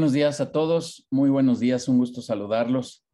Buenos días a todos, muy buenos días, un gusto saludarlos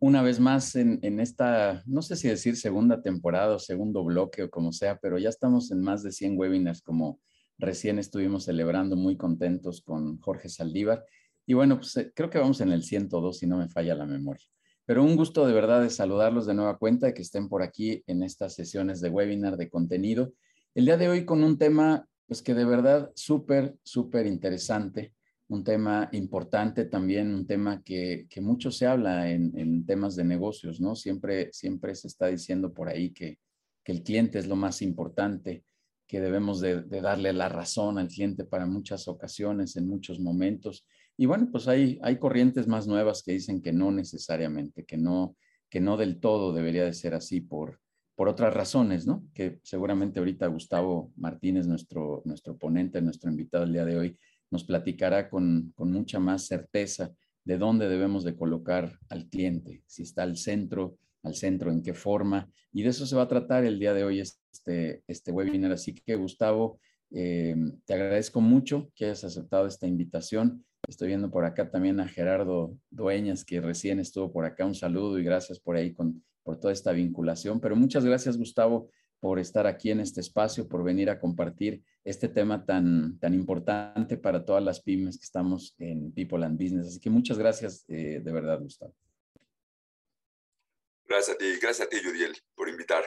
una vez más en, esta, no sé si decir segunda temporada o segundo bloque o como sea, pero ya estamos en más de 100 webinars como recién estuvimos celebrando, muy contentos con Jorge Saldívar. Y bueno, pues eh, creo que vamos en el 102 si no me falla la memoria. Pero un gusto de verdad de saludarlos de nueva cuenta, y que estén por aquí en estas sesiones de webinar de contenido. El día de hoy con un tema, pues que de verdad súper, súper interesante un tema importante también, un tema que, mucho se habla en, temas de negocios, ¿no? Siempre, siempre se está diciendo por ahí que, el cliente es lo más importante, que debemos de, darle la razón al cliente para muchas ocasiones, en muchos momentos. Y bueno, pues hay, hay corrientes más nuevas que dicen que no necesariamente, que no, que no del todo debería de ser así por, por otras razones, ¿no? Que seguramente ahorita Gustavo Martínez, nuestro, nuestro ponente, nuestro invitado el día de hoy, nos platicará con, mucha más certeza de dónde debemos de colocar al cliente, si está al centro, al centro, en qué forma. Y de eso se va a tratar el día de hoy este, este webinar. Así que, Gustavo, eh, te agradezco mucho que hayas aceptado esta invitación. Estoy viendo por acá también a Gerardo Dueñas, que recién estuvo por acá. Un saludo y gracias por ahí con, por toda esta vinculación. Pero muchas gracias, Gustavo, por estar aquí en este espacio, por venir a compartir este tema tan, tan importante para todas las pymes que estamos en People and Business. Así que muchas gracias eh, de verdad, Gustavo. Gracias a ti, gracias a ti, Judiel, por invitar.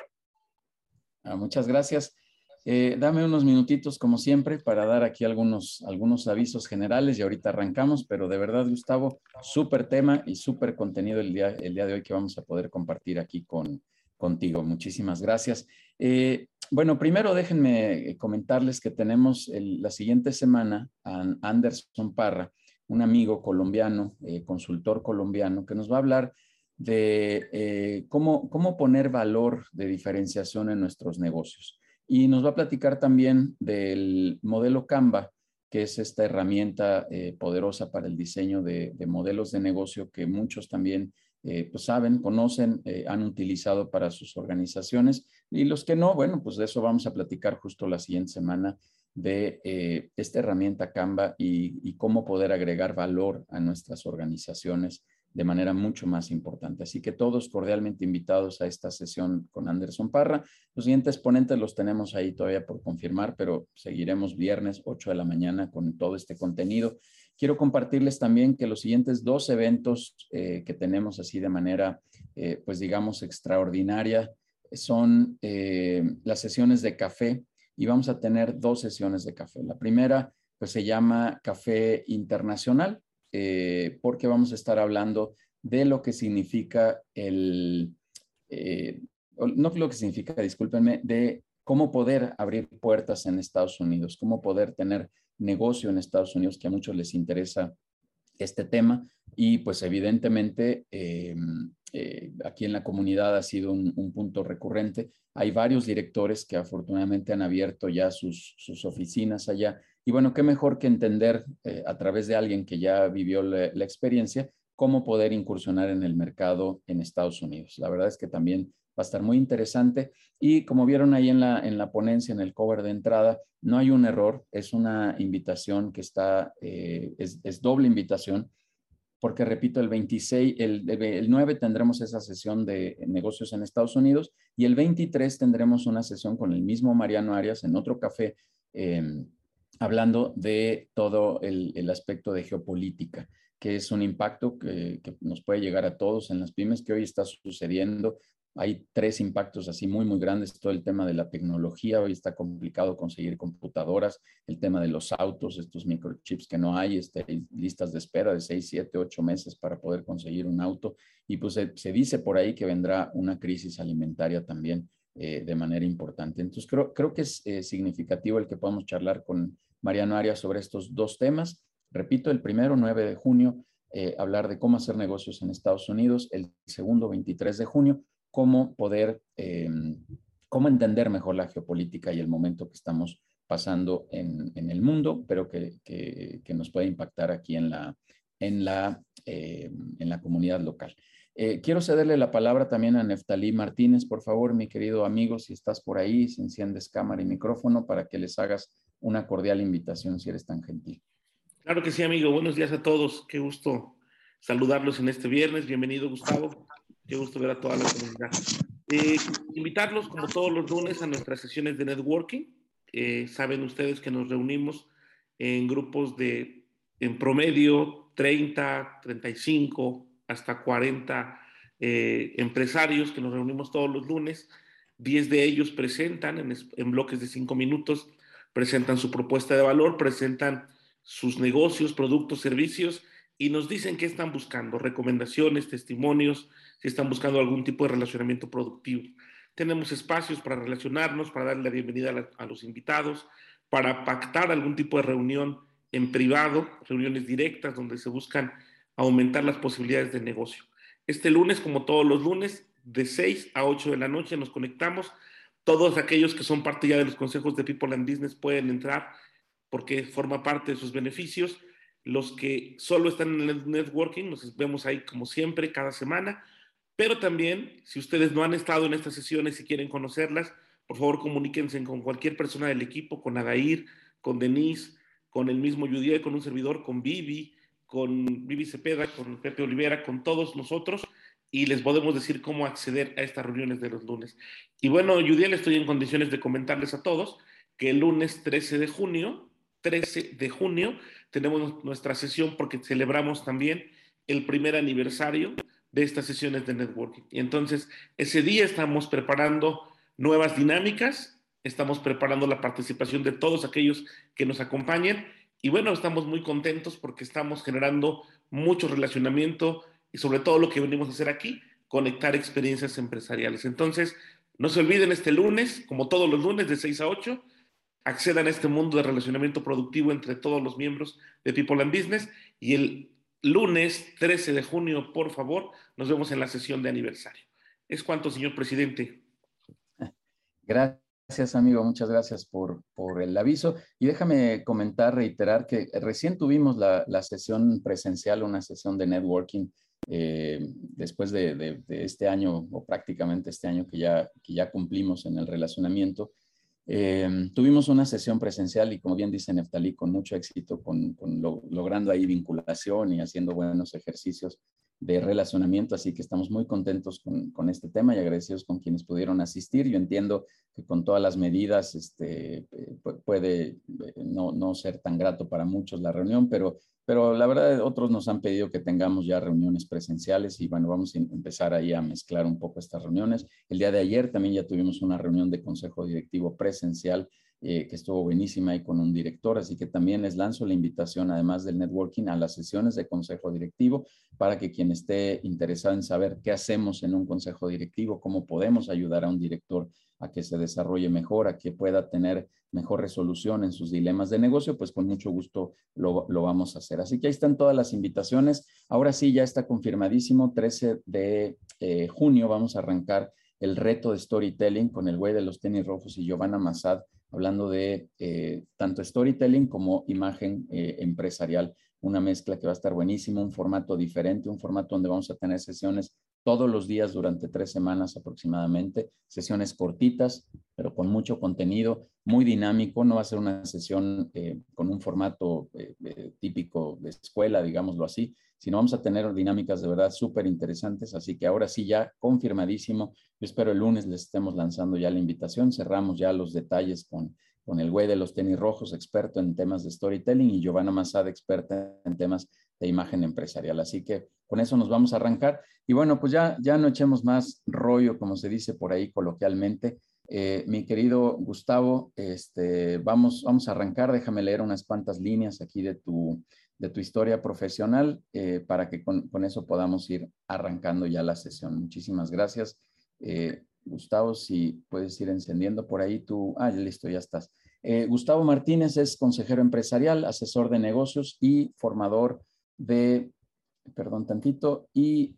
Ah, muchas gracias. Eh, dame unos minutitos, como siempre, para dar aquí algunos, algunos avisos generales y ahorita arrancamos, pero de verdad, Gustavo, súper tema y súper contenido el día, el día de hoy que vamos a poder compartir aquí con, contigo. Muchísimas gracias. Eh, bueno, primero déjenme eh, comentarles que tenemos la siguiente semana a Anderson Parra, un amigo colombiano, eh, consultor colombiano, que nos va a hablar de cómo, cómo poner valor de diferenciación en nuestros negocios. Y nos va a platicar también del modelo Canva, que es esta herramienta poderosa para el diseño de, de, modelos de negocio que muchos también eh, pues saben, conocen, eh, han utilizado para sus organizaciones y los que no, bueno, pues de eso vamos a platicar justo la siguiente semana de eh, esta herramienta Canva y, cómo poder agregar valor a nuestras organizaciones de manera mucho más importante. Así que todos cordialmente invitados a esta sesión con Anderson Parra. Los siguientes ponentes los tenemos ahí todavía por confirmar, pero seguiremos viernes 8 de la mañana con todo este contenido. Quiero compartirles también que los siguientes dos eventos eh, que tenemos así de manera, eh, pues digamos, extraordinaria, son eh, las sesiones de café y vamos a tener dos sesiones de café. La primera, pues se llama Café Internacional, porque vamos a estar hablando de lo que significa el, no lo que significa, discúlpenme, de cómo poder abrir puertas en Estados Unidos, cómo poder tener negocio en Estados Unidos, que a muchos les interesa este tema. Y pues evidentemente eh, eh, aquí en la comunidad ha sido un, punto recurrente. Hay varios directores que afortunadamente han abierto ya sus, oficinas allá. Y bueno, qué mejor que entender eh, a través de alguien que ya vivió la, la experiencia cómo poder incursionar en el mercado en Estados Unidos. La verdad es que también va a estar muy interesante. Y como vieron ahí en la, en la ponencia, en el cover de entrada, no hay un error, es una invitación que está, eh, es, doble invitación, porque repito, el 26, el, el 9 tendremos esa sesión de negocios en Estados Unidos y el 23 tendremos una sesión con el mismo Mariano Arias en otro café. Em, hablando de todo el, el, aspecto de geopolítica, que es un impacto que, que, nos puede llegar a todos en las pymes, que hoy está sucediendo hay tres impactos así muy, muy grandes. Todo el tema de la tecnología, hoy está complicado conseguir computadoras, el tema de los autos, estos microchips que no hay, este, listas de espera de seis, siete, ocho meses para poder conseguir un auto. Y pues se, dice por ahí que vendrá una crisis alimentaria también eh, de manera importante. Entonces creo, creo que es eh, significativo el que podamos charlar con Mariano Arias sobre estos dos temas. Repito, el primero, 9 de junio, eh, hablar de cómo hacer negocios en Estados Unidos. El segundo, 23 de junio, cómo poder, eh, cómo entender mejor la geopolítica y el momento que estamos pasando en, el mundo, pero que, nos puede impactar aquí en la, en la, eh, en la comunidad local. Eh, quiero cederle la palabra también a Neftalí Martínez, por favor, mi querido amigo, si estás por ahí, si enciendes cámara y micrófono para que les hagas una cordial invitación, si eres tan gentil. Claro que sí, amigo. Buenos días a todos. Qué gusto saludarlos en este viernes. Bienvenido, Gustavo. Qué gusto ver a toda la comunidad. Eh, invitarlos, como todos los lunes, a nuestras sesiones de networking. Eh, saben ustedes que nos reunimos en grupos de, en promedio, 30, 35, hasta 40 eh, empresarios que nos reunimos todos los lunes. 10 de ellos presentan en, en bloques de 5 minutos, presentan su propuesta de valor, presentan sus negocios, productos, servicios y nos dicen qué están buscando, recomendaciones, testimonios, si están buscando algún tipo de relacionamiento productivo. Tenemos espacios para relacionarnos, para darle la bienvenida a, los invitados, para pactar algún tipo de reunión en privado, reuniones directas donde se buscan aumentar las posibilidades de negocio. Este lunes, como todos los lunes, de 6 a 8 de la noche nos conectamos. Todos aquellos que son parte ya de los consejos de People and Business pueden entrar porque forma parte de sus beneficios. Los que solo están en el networking, nos vemos ahí como siempre, cada semana. Pero también, si ustedes no han estado en estas sesiones y quieren conocerlas, por favor comuníquense con cualquier persona del equipo, con Adair, con Denise, con el mismo Judiel, con un servidor, con Vivi, con Vivi Cepeda, con Pepe Olivera, con todos nosotros y les podemos decir cómo acceder a estas reuniones de los lunes. Y bueno, Judiel, estoy en condiciones de comentarles a todos que el lunes 13 de junio 13 de junio tenemos nuestra sesión porque celebramos también el primer aniversario de estas sesiones de networking. Y entonces, ese día estamos preparando nuevas dinámicas, estamos preparando la participación de todos aquellos que nos acompañen y bueno, estamos muy contentos porque estamos generando mucho relacionamiento y sobre todo lo que venimos a hacer aquí, conectar experiencias empresariales. Entonces, no se olviden este lunes, como todos los lunes de 6 a 8, accedan a este mundo de relacionamiento productivo entre todos los miembros de People and Business y el lunes 13 de junio, por favor, nos vemos en la sesión de aniversario. Es cuanto, señor presidente. Gracias, amigo. Muchas gracias por, por el aviso. Y déjame comentar, reiterar que recién tuvimos la, la sesión presencial, una sesión de networking eh, después de, de, de, este año o prácticamente este año que ya, que ya cumplimos en el relacionamiento. Eh, tuvimos una sesión presencial y como bien dice Neftalí, con mucho éxito, con, logrando ahí vinculación y haciendo buenos ejercicios de relacionamiento, así que estamos muy contentos con, este tema y agradecidos con quienes pudieron asistir. Yo entiendo que con todas las medidas este, eh, puede eh, no, no ser tan grato para muchos la reunión, pero pero la verdad, otros nos han pedido que tengamos ya reuniones presenciales y bueno, vamos a empezar ahí a mezclar un poco estas reuniones. El día de ayer también ya tuvimos una reunión de consejo directivo presencial eh, que estuvo buenísima ahí con un director, así que también les lanzo la invitación, además del networking, a las sesiones de consejo directivo para que quien esté interesado en saber qué hacemos en un consejo directivo, cómo podemos ayudar a un director a que se desarrolle mejor, a que pueda tener mejor resolución en sus dilemas de negocio, pues con mucho gusto lo, vamos a hacer. Así que ahí están todas las invitaciones. Ahora sí, ya está confirmadísimo, 13 de eh, junio vamos a arrancar el reto de storytelling con el güey de los tenis rojos y Giovanna Massad, hablando de eh, tanto storytelling como imagen eh, empresarial. Una mezcla que va a estar buenísimo, un formato diferente, un formato donde vamos a tener sesiones todos los días durante tres semanas aproximadamente, sesiones cortitas, pero con mucho contenido, muy dinámico, no va a ser una sesión eh, con un formato eh, eh, típico de escuela, digámoslo así, sino vamos a tener dinámicas de verdad súper interesantes, así que ahora sí ya confirmadísimo, yo espero el lunes les estemos lanzando ya la invitación, cerramos ya los detalles con, con el güey de los tenis rojos, experto en temas de storytelling, y Giovanna Masada, experta en temas de imagen empresarial. Así que con eso nos vamos a arrancar. Y bueno, pues ya, ya no echemos más rollo, como se dice por ahí coloquialmente. Eh, mi querido Gustavo, este, vamos, vamos a arrancar. Déjame leer unas cuantas líneas aquí de tu, de tu historia profesional eh, para que con, eso podamos ir arrancando ya la sesión. Muchísimas gracias. Eh, Gustavo, si puedes ir encendiendo por ahí tu... Ah, listo, ya estás. Gustavo Martínez es consejero empresarial, asesor de negocios y formador de, perdón tantito, y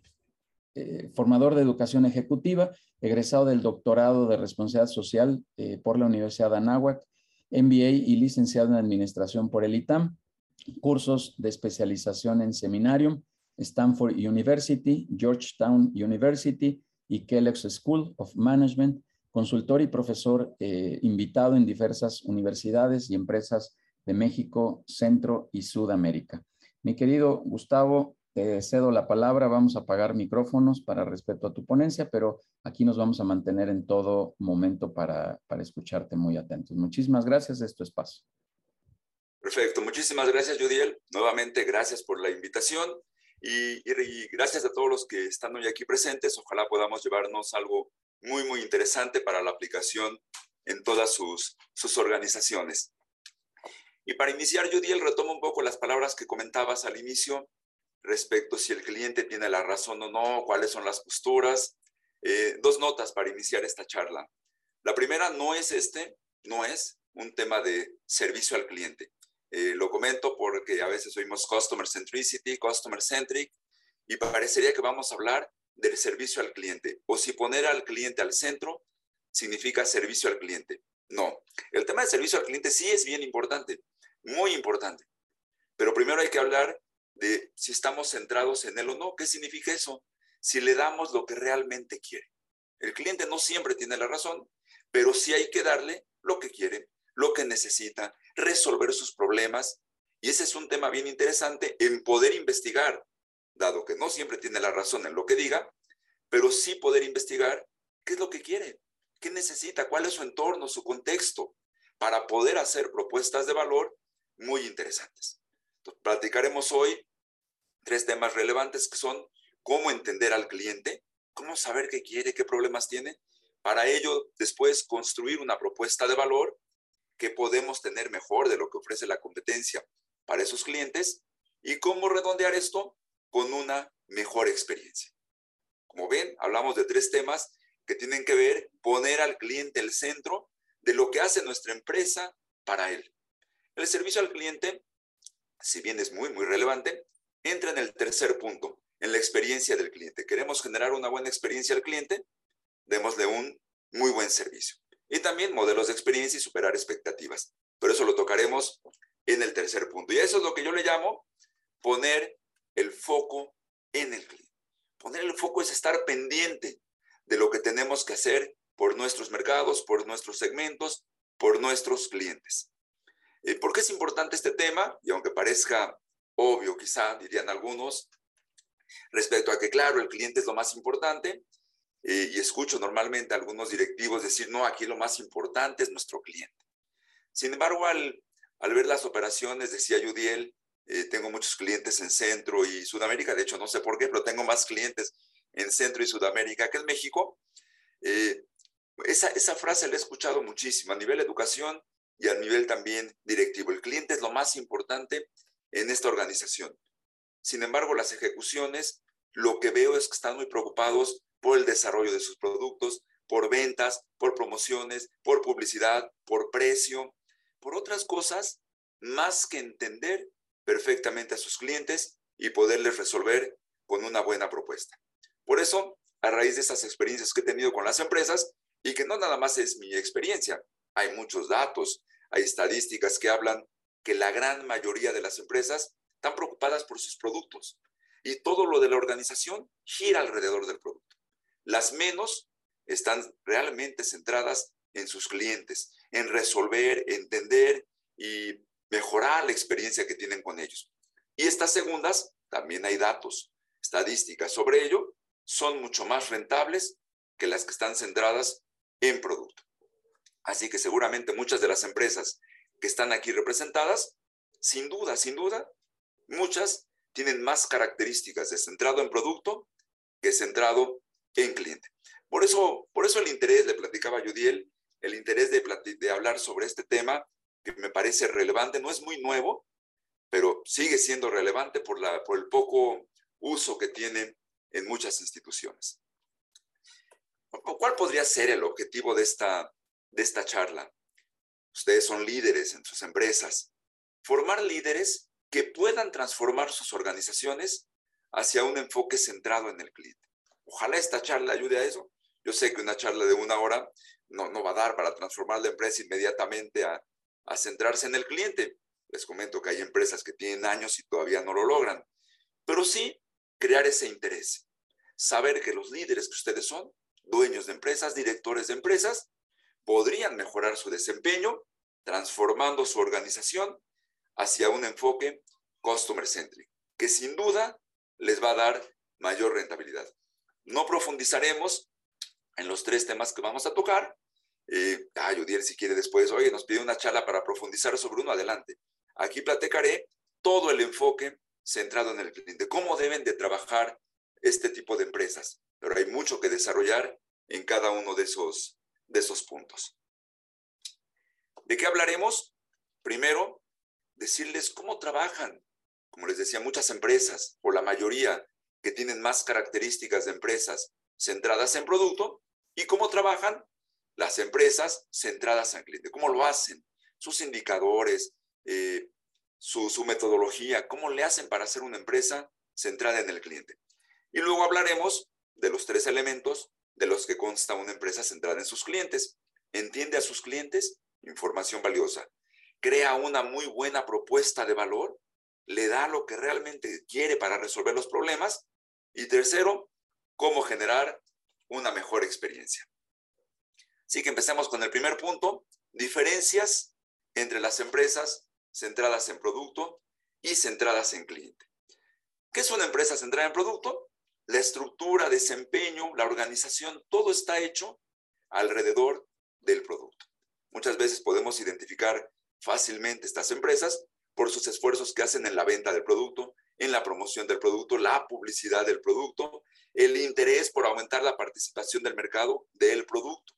eh, formador de educación ejecutiva, egresado del doctorado de responsabilidad social eh, por la Universidad de Anáhuac, MBA y licenciado en administración por el ITAM, cursos de especialización en Seminarium, Stanford University, Georgetown University y Kellogg's School of Management, consultor y profesor eh, invitado en diversas universidades y empresas de México, Centro y Sudamérica. Mi querido Gustavo, te cedo la palabra, vamos a apagar micrófonos para respeto a tu ponencia, pero aquí nos vamos a mantener en todo momento para, para escucharte muy atentos. Muchísimas gracias, es tu espacio. Perfecto, muchísimas gracias, Judiel. Nuevamente, gracias por la invitación y, y, gracias a todos los que están hoy aquí presentes. Ojalá podamos llevarnos algo muy, muy interesante para la aplicación en todas sus, sus organizaciones. Y para iniciar, Judiel, retomo un poco las palabras que comentabas al inicio respecto si el cliente tiene la razón o no, cuáles son las posturas. Eh, dos notas para iniciar esta charla. La primera no es este, no es un tema de servicio al cliente. Eh, lo comento porque a veces oímos customer centricity, customer centric, y parecería que vamos a hablar del servicio al cliente, o si poner al cliente al centro significa servicio al cliente. No, el tema de servicio al cliente sí es bien importante, muy importante, pero primero hay que hablar de si estamos centrados en él o no. ¿Qué significa eso? Si le damos lo que realmente quiere. El cliente no siempre tiene la razón, pero sí hay que darle lo que quiere, lo que necesita, resolver sus problemas. Y ese es un tema bien interesante en poder investigar, dado que no siempre tiene la razón en lo que diga, pero sí poder investigar qué es lo que quiere, qué necesita, cuál es su entorno, su contexto, para poder hacer propuestas de valor muy interesantes. Entonces, platicaremos hoy tres temas relevantes que son cómo entender al cliente, cómo saber qué quiere, qué problemas tiene, para ello después construir una propuesta de valor que podemos tener mejor de lo que ofrece la competencia para esos clientes y cómo redondear esto con una mejor experiencia. Como ven, hablamos de tres temas que tienen que ver poner al cliente el centro de lo que hace nuestra empresa para él. El servicio al cliente, si bien es muy, muy relevante, entra en el tercer punto, en la experiencia del cliente. Queremos generar una buena experiencia al cliente, démosle un muy buen servicio. Y también modelos de experiencia y superar expectativas. Pero eso lo tocaremos en el tercer punto. Y eso es lo que yo le llamo poner el foco en el cliente. Poner el foco es estar pendiente de lo que tenemos que hacer por nuestros mercados, por nuestros segmentos, por nuestros clientes. Eh, ¿Por qué es importante este tema? Y aunque parezca obvio, quizá dirían algunos, respecto a que, claro, el cliente es lo más importante. Eh, y escucho normalmente a algunos directivos decir, no, aquí lo más importante es nuestro cliente. Sin embargo, al, ver las operaciones, decía Yudiel, eh, tengo muchos clientes en Centro y Sudamérica, de hecho no sé por qué, pero tengo más clientes en Centro y Sudamérica que en México. Eh, esa, esa frase la he escuchado muchísimo a nivel educación y a nivel también directivo. El cliente es lo más importante en esta organización. Sin embargo, las ejecuciones, lo que veo es que están muy preocupados por el desarrollo de sus productos, por ventas, por promociones, por publicidad, por precio, por otras cosas, más que entender perfectamente a sus clientes y poderles resolver con una buena propuesta. Por eso, a raíz de estas experiencias que he tenido con las empresas, y que no nada más es mi experiencia, hay muchos datos, hay estadísticas que hablan que la gran mayoría de las empresas están preocupadas por sus productos y todo lo de la organización gira alrededor del producto. Las menos están realmente centradas en sus clientes, en resolver, entender y mejorar la experiencia que tienen con ellos. Y estas segundas, también hay datos, estadísticas sobre ello, son mucho más rentables que las que están centradas en producto. Así que seguramente muchas de las empresas que están aquí representadas, sin duda, sin duda, muchas tienen más características de centrado en producto que centrado en cliente. Por eso, por eso el interés, le platicaba a Yudiel, el interés de, de hablar sobre este tema, que me parece relevante, no es muy nuevo, pero sigue siendo relevante por, la, por el poco uso que tiene en muchas instituciones. ¿Cuál podría ser el objetivo de esta, de esta charla? Ustedes son líderes en sus empresas. Formar líderes que puedan transformar sus organizaciones hacia un enfoque centrado en el cliente. Ojalá esta charla ayude a eso. Yo sé que una charla de una hora no, no va a dar para transformar la empresa inmediatamente a, a centrarse en el cliente. Les comento que hay empresas que tienen años y todavía no lo logran. Pero sí crear ese interés. Saber que los líderes que ustedes son, dueños de empresas, directores de empresas, podrían mejorar su desempeño transformando su organización hacia un enfoque customer centric, que sin duda les va a dar mayor rentabilidad. No profundizaremos en los tres temas que vamos a tocar. Eh, ah, si quiere después, oye, nos pide una charla para profundizar sobre uno, adelante. Aquí platicaré todo el enfoque centrado en el cliente, cómo deben de trabajar este tipo de empresas. Pero hay mucho que desarrollar en cada uno de esos, de esos puntos. ¿De qué hablaremos? Primero, decirles cómo trabajan. Como les decía, muchas empresas, o la mayoría, que tienen más características de empresas centradas en producto, y cómo trabajan las empresas centradas en cliente, cómo lo hacen, sus indicadores, eh, su, su metodología, cómo le hacen para hacer una empresa centrada en el cliente. Y luego hablaremos de los tres elementos de los que consta una empresa centrada en sus clientes. Entiende a sus clientes, información valiosa. Crea una muy buena propuesta de valor, le da lo que realmente quiere para resolver los problemas. Y tercero, cómo generar una mejor experiencia. Así que empecemos con el primer punto, diferencias entre las empresas centradas en producto y centradas en cliente. ¿Qué es una empresa centrada en producto? La estructura, desempeño, la organización, todo está hecho alrededor del producto. Muchas veces podemos identificar fácilmente estas empresas por sus esfuerzos que hacen en la venta del producto, en la promoción del producto, la publicidad del producto, el interés por aumentar la participación del mercado del producto.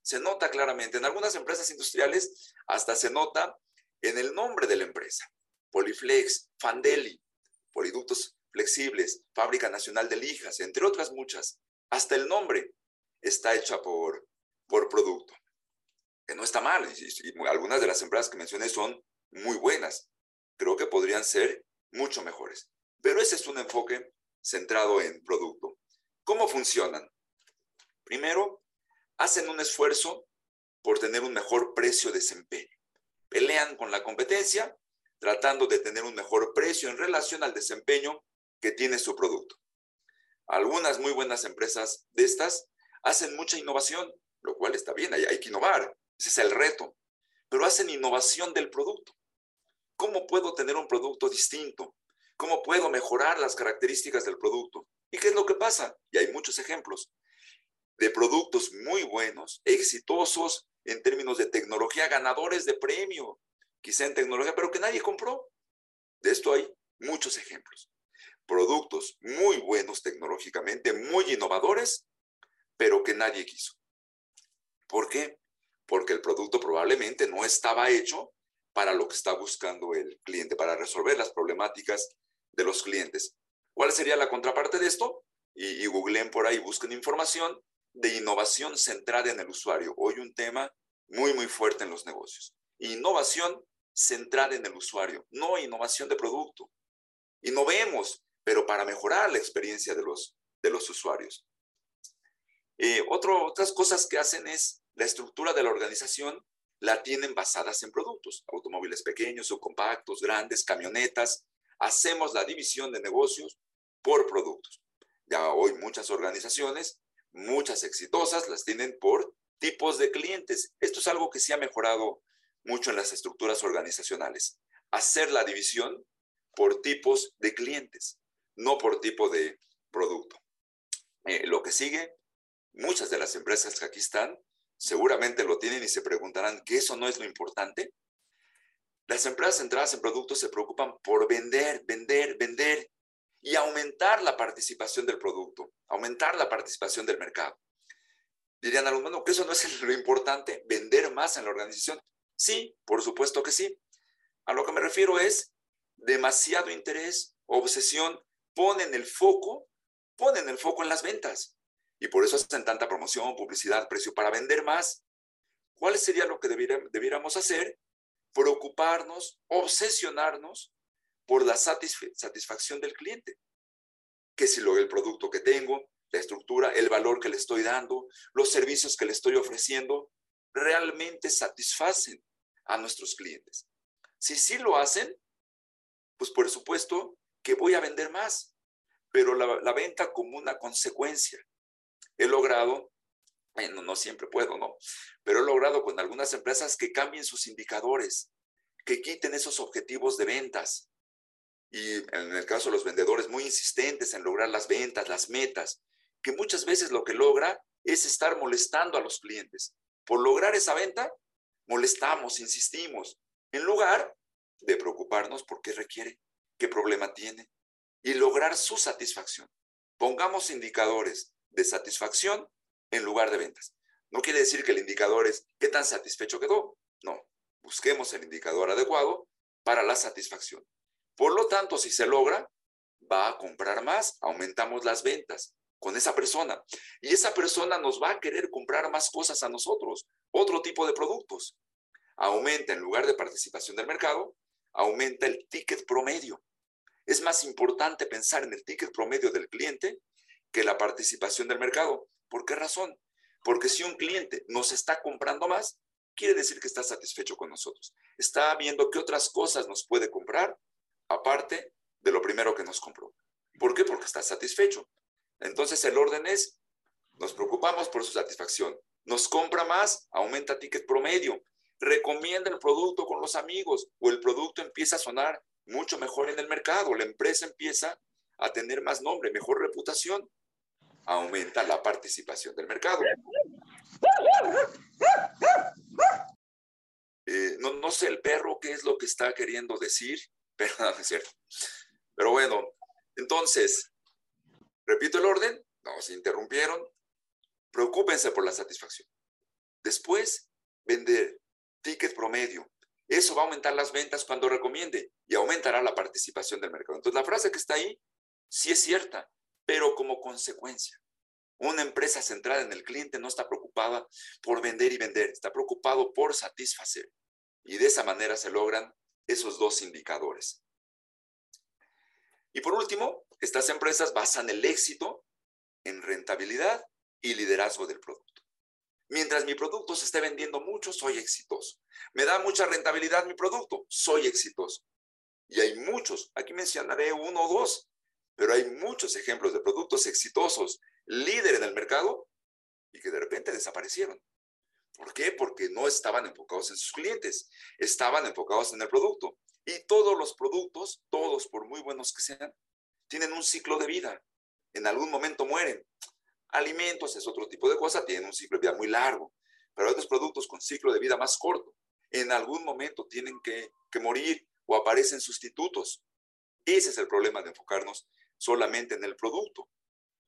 Se nota claramente, en algunas empresas industriales hasta se nota en el nombre de la empresa. Poliflex, Fandeli, Poliductos Flexibles, Fábrica Nacional de Lijas, entre otras muchas. Hasta el nombre está hecha por, por producto. Que no está mal. y algunas de las empresas que mencioné son muy buenas. Creo que podrían ser mucho mejores. Pero ese es un enfoque centrado en producto. ¿Cómo funcionan? Primero, hacen un esfuerzo por tener un mejor precio-desempeño pelean con la competencia tratando de tener un mejor precio en relación al desempeño que tiene su producto. Algunas muy buenas empresas de estas hacen mucha innovación, lo cual está bien, hay, hay que innovar, ese es el reto, pero hacen innovación del producto. ¿Cómo puedo tener un producto distinto? ¿Cómo puedo mejorar las características del producto? ¿Y qué es lo que pasa? Y hay muchos ejemplos de productos muy buenos, exitosos, en términos de tecnología, ganadores de premio, quizá en tecnología, pero que nadie compró. De esto hay muchos ejemplos. Productos muy buenos tecnológicamente, muy innovadores, pero que nadie quiso. ¿Por qué? Porque el producto probablemente no estaba hecho para lo que está buscando el cliente, para resolver las problemáticas de los clientes. ¿Cuál sería la contraparte de esto? Y, y googleen por ahí, busquen información de innovación centrada en el usuario. Hoy un tema muy, muy fuerte en los negocios. Innovación centrada en el usuario, no innovación de producto. Innovemos, pero para mejorar la experiencia de los, de los usuarios. Eh, otras cosas que hacen es la estructura de la organización la tienen basadas en productos, automóviles pequeños o compactos, grandes, camionetas. Hacemos la división de negocios por productos. Ya hoy muchas organizaciones muchas exitosas las tienen por tipos de clientes. Esto es algo que sí ha mejorado mucho en las estructuras organizacionales. Hacer la división por tipos de clientes, no por tipo de producto. Eh, lo que sigue, muchas de las empresas que aquí están seguramente lo tienen y se preguntarán que eso no es lo importante. Las empresas centradas en productos se preocupan por vender, vender, vender y aumentar la participación del producto, aumentar la participación del mercado. Dirían algunos, que eso no es lo importante, vender más en la organización. Sí, por supuesto que sí. A lo que me refiero es demasiado interés, obsesión, ponen el foco, ponen el foco en las ventas. Y por eso hacen tanta promoción, publicidad, precio, para vender más. ¿Cuál sería lo que debiéramos hacer? Preocuparnos, obsesionarnos por la satisfacción del cliente. Que si lo el producto que tengo, la estructura, el valor que le estoy dando, los servicios que le estoy ofreciendo, realmente satisfacen a nuestros clientes. Si sí lo hacen, pues por supuesto que voy a vender más, pero la, venta como una consecuencia. He logrado, bueno, no siempre puedo, ¿no? Pero he logrado con algunas empresas que cambien sus indicadores, que quiten esos objetivos de ventas. Y en el caso de los vendedores, muy insistentes en lograr las ventas, las metas, que muchas veces lo que logra es estar molestando a los clientes. Por lograr esa venta, molestamos, insistimos, en lugar de preocuparnos por qué requiere, qué problema tiene y lograr su satisfacción. Pongamos indicadores de satisfacción en lugar de ventas. No quiere decir que el indicador es qué tan satisfecho quedó. No, busquemos el indicador adecuado para la satisfacción. Por lo tanto, si se logra, va a comprar más, aumentamos las ventas con esa persona. Y esa persona nos va a querer comprar más cosas a nosotros, otro tipo de productos. Aumenta en lugar de participación del mercado, aumenta el ticket promedio. Es más importante pensar en el ticket promedio del cliente que la participación del mercado. ¿Por qué razón? Porque si un cliente nos está comprando más, quiere decir que está satisfecho con nosotros. Está viendo qué otras cosas nos puede comprar, aparte de lo primero que nos compró. ¿Por qué? Porque está satisfecho. Entonces el orden es, nos preocupamos por su satisfacción. Nos compra más, aumenta ticket promedio. Recomienda el producto con los amigos o el producto empieza a sonar mucho mejor en el mercado. La empresa empieza a tener más nombre, mejor reputación. Aumenta la participación del mercado. Eh, no, sé el perro qué es lo que está queriendo decir, pero no es cierto. Pero bueno, entonces, Repito el orden, nos interrumpieron. Preocúpense por la satisfacción. Después, vender ticket promedio. Eso va a aumentar las ventas cuando recomiende y aumentará la participación del mercado. Entonces, la frase que está ahí sí es cierta, pero como consecuencia. Una empresa centrada en el cliente no está preocupada por vender y vender, está preocupado por satisfacer. Y de esa manera se logran esos dos indicadores. Y por último, estas empresas basan el éxito en rentabilidad y liderazgo del producto. Mientras mi producto se esté vendiendo mucho, soy exitoso. Me da mucha rentabilidad mi producto, soy exitoso. Y hay muchos, aquí mencionaré uno o dos, pero hay muchos ejemplos de productos exitosos, líder en el mercado, y que de repente desaparecieron. ¿Por qué? Porque no estaban enfocados en sus clientes, estaban enfocados en el producto. Y todos los productos, todos por muy buenos que sean, tienen un ciclo de vida. En algún momento mueren. Alimentos es otro tipo de cosa, tienen un ciclo de vida muy largo, pero hay otros productos con ciclo de vida más corto. En algún momento tienen que, morir o aparecen sustitutos. Ese es el problema de enfocarnos solamente en el producto.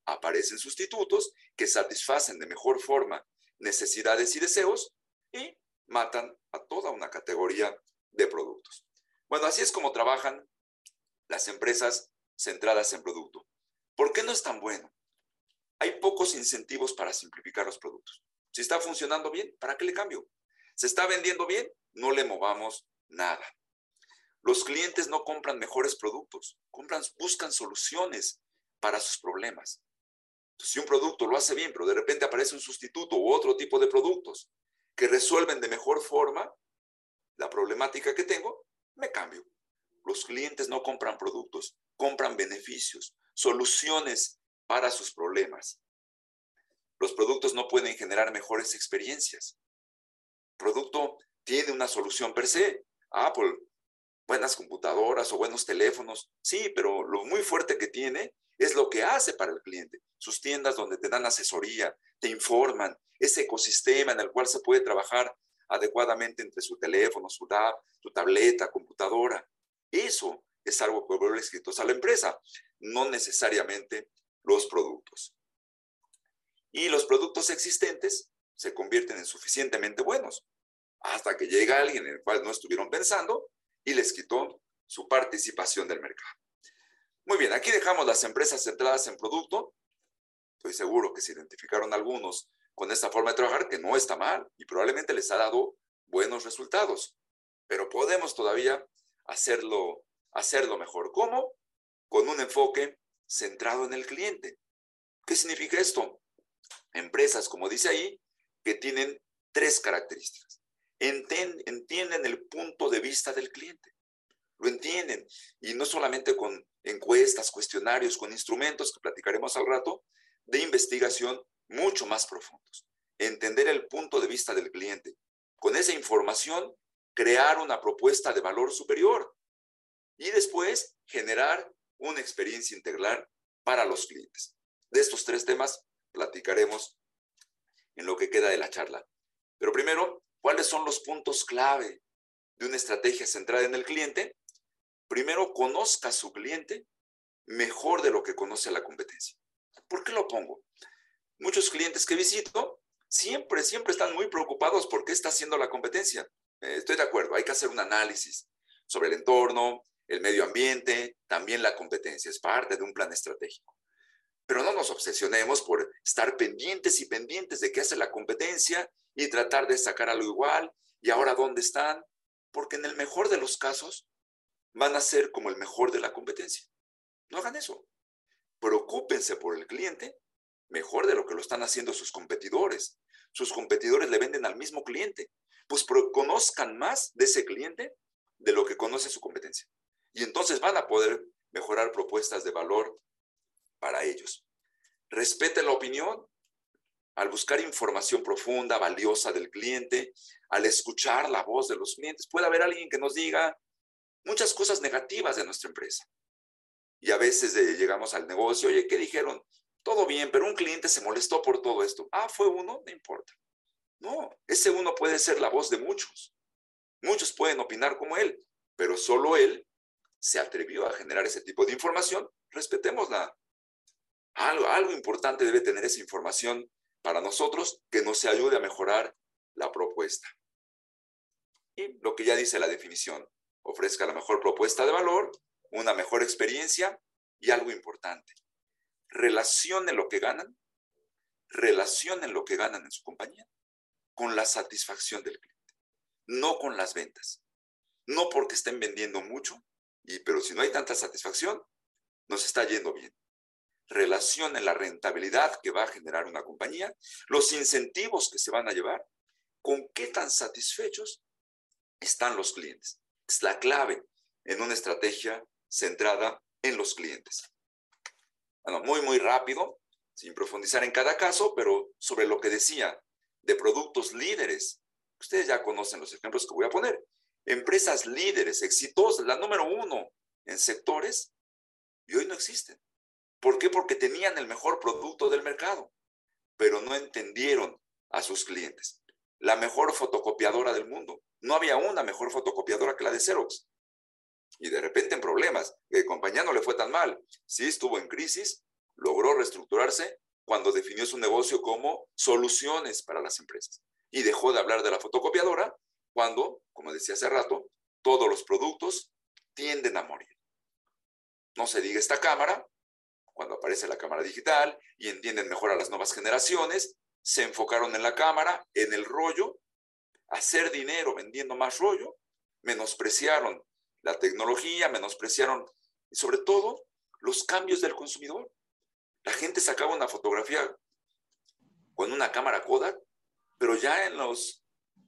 Aparecen sustitutos que satisfacen de mejor forma necesidades y deseos y matan a toda una categoría de productos. Bueno, así es como trabajan las empresas centradas en producto. ¿Por qué no es tan bueno? Hay pocos incentivos para simplificar los productos. Si está funcionando bien, ¿para qué le cambio? ¿Se está vendiendo bien? No le movamos nada. Los clientes no compran mejores productos, compran, buscan soluciones para sus problemas. si un producto lo hace bien, pero de repente aparece un sustituto u otro tipo de productos que resuelven de mejor forma la problemática que tengo, me cambio. Los clientes no compran productos, compran beneficios, soluciones para sus problemas. Los productos no pueden generar mejores experiencias. El producto tiene una solución per se. Apple, buenas computadoras o buenos teléfonos, sí, pero lo muy fuerte que tiene es lo que hace para el cliente. Sus tiendas donde te dan asesoría, te informan, ese ecosistema en el cual se puede trabajar adecuadamente entre su teléfono, su, su tableta, computadora. Eso es algo que vuelve escritos a la empresa, no necesariamente los productos. Y los productos existentes se convierten en suficientemente buenos hasta que llega alguien en el cual no estuvieron pensando y les quitó su participación del mercado. Muy bien, aquí dejamos las empresas centradas en producto. Estoy seguro que se identificaron algunos con esta forma de trabajar que no está mal y probablemente les ha dado buenos resultados, pero podemos todavía hacerlo hacerlo mejor. ¿Cómo? Con un enfoque centrado en el cliente. ¿Qué significa esto? Empresas, como dice ahí, que tienen tres características. entienden el punto de vista del cliente. Lo entienden. Y no solamente con encuestas, cuestionarios, con instrumentos que platicaremos al rato, de investigación mucho más profundos. Entender el punto de vista del cliente. Con esa información crear una propuesta de valor superior y después generar una experiencia integral para los clientes. De estos tres temas platicaremos en lo que queda de la charla. Pero primero, ¿cuáles son los puntos clave de una estrategia centrada en el cliente? Primero, conozca a su cliente mejor de lo que conoce a la competencia. ¿Por qué lo pongo? Muchos clientes que visito siempre, siempre están muy preocupados por qué está haciendo la competencia. Eh, estoy de acuerdo, hay que hacer un análisis sobre el entorno, el medio ambiente, también la competencia, es parte de un plan estratégico. Pero no nos obsesionemos por estar pendientes y pendientes de qué hace la competencia y tratar de sacar algo igual y ahora dónde están, porque en el mejor de los casos van a ser como el mejor de la competencia. No hagan eso. Preocúpense por el cliente mejor de lo que lo están haciendo sus competidores. Sus competidores le venden al mismo cliente. Pues conozcan más de ese cliente de lo que conoce su competencia. Y entonces van a poder mejorar propuestas de valor para ellos. Respete la opinión. Al buscar información profunda, valiosa del cliente, al escuchar la voz de los clientes, puede haber alguien que nos diga muchas cosas negativas de nuestra empresa. Y a veces eh, llegamos al negocio, oye, ¿qué dijeron? Todo bien, pero un cliente se molestó por todo esto. Ah, fue uno, no importa. No, ese uno puede ser la voz de muchos. Muchos pueden opinar como él, pero solo él se atrevió a generar ese tipo de información. Respetémosla. Algo, algo importante debe tener esa información para nosotros que nos ayude a mejorar la propuesta. Y lo que ya dice la definición, ofrezca la mejor propuesta de valor, una mejor experiencia y algo importante, relacionen lo que ganan, relacionen lo que ganan en su compañía con la satisfacción del cliente, no con las ventas. No porque estén vendiendo mucho, pero si no hay tanta satisfacción, nos está yendo bien. Relacionen la rentabilidad que va a generar una compañía, los incentivos que se van a llevar, con qué tan satisfechos están los clientes. Es la clave en una estrategia centrada en los clientes. Bueno, muy, muy rápido, sin profundizar en cada caso, pero sobre lo que decía de productos líderes. Ustedes ya conocen los ejemplos que voy a poner. Empresas líderes, exitosas, la número uno en sectores, y hoy no existen. ¿Por qué? Porque tenían el mejor producto del mercado, pero no entendieron a sus clientes. La mejor fotocopiadora del mundo. No había una mejor fotocopiadora que la de Xerox y de repente en problemas, que compañía no le fue tan mal. Sí estuvo en crisis, logró reestructurarse cuando definió su negocio como soluciones para las empresas y dejó de hablar de la fotocopiadora cuando, como decía hace rato, todos los productos tienden a morir. No se diga esta cámara, cuando aparece la cámara digital y entienden mejor a las nuevas generaciones, se enfocaron en la cámara, en el rollo, hacer dinero vendiendo más rollo, menospreciaron la tecnología, menospreciaron y sobre todo los cambios del consumidor. La gente sacaba una fotografía con una cámara Kodak, pero ya en los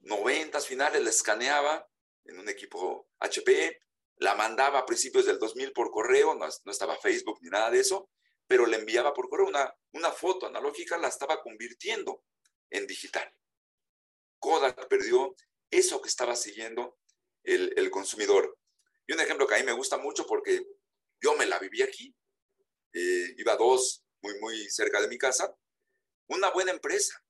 90 finales la escaneaba en un equipo HP, la mandaba a principios del 2000 por correo, no, no estaba Facebook ni nada de eso, pero le enviaba por correo una, una foto analógica, la estaba convirtiendo en digital. Kodak perdió eso que estaba siguiendo el, el consumidor. Y un ejemplo que a mí me gusta mucho porque yo me la viví aquí. Eh, iba dos muy, muy cerca de mi casa. Una buena empresa.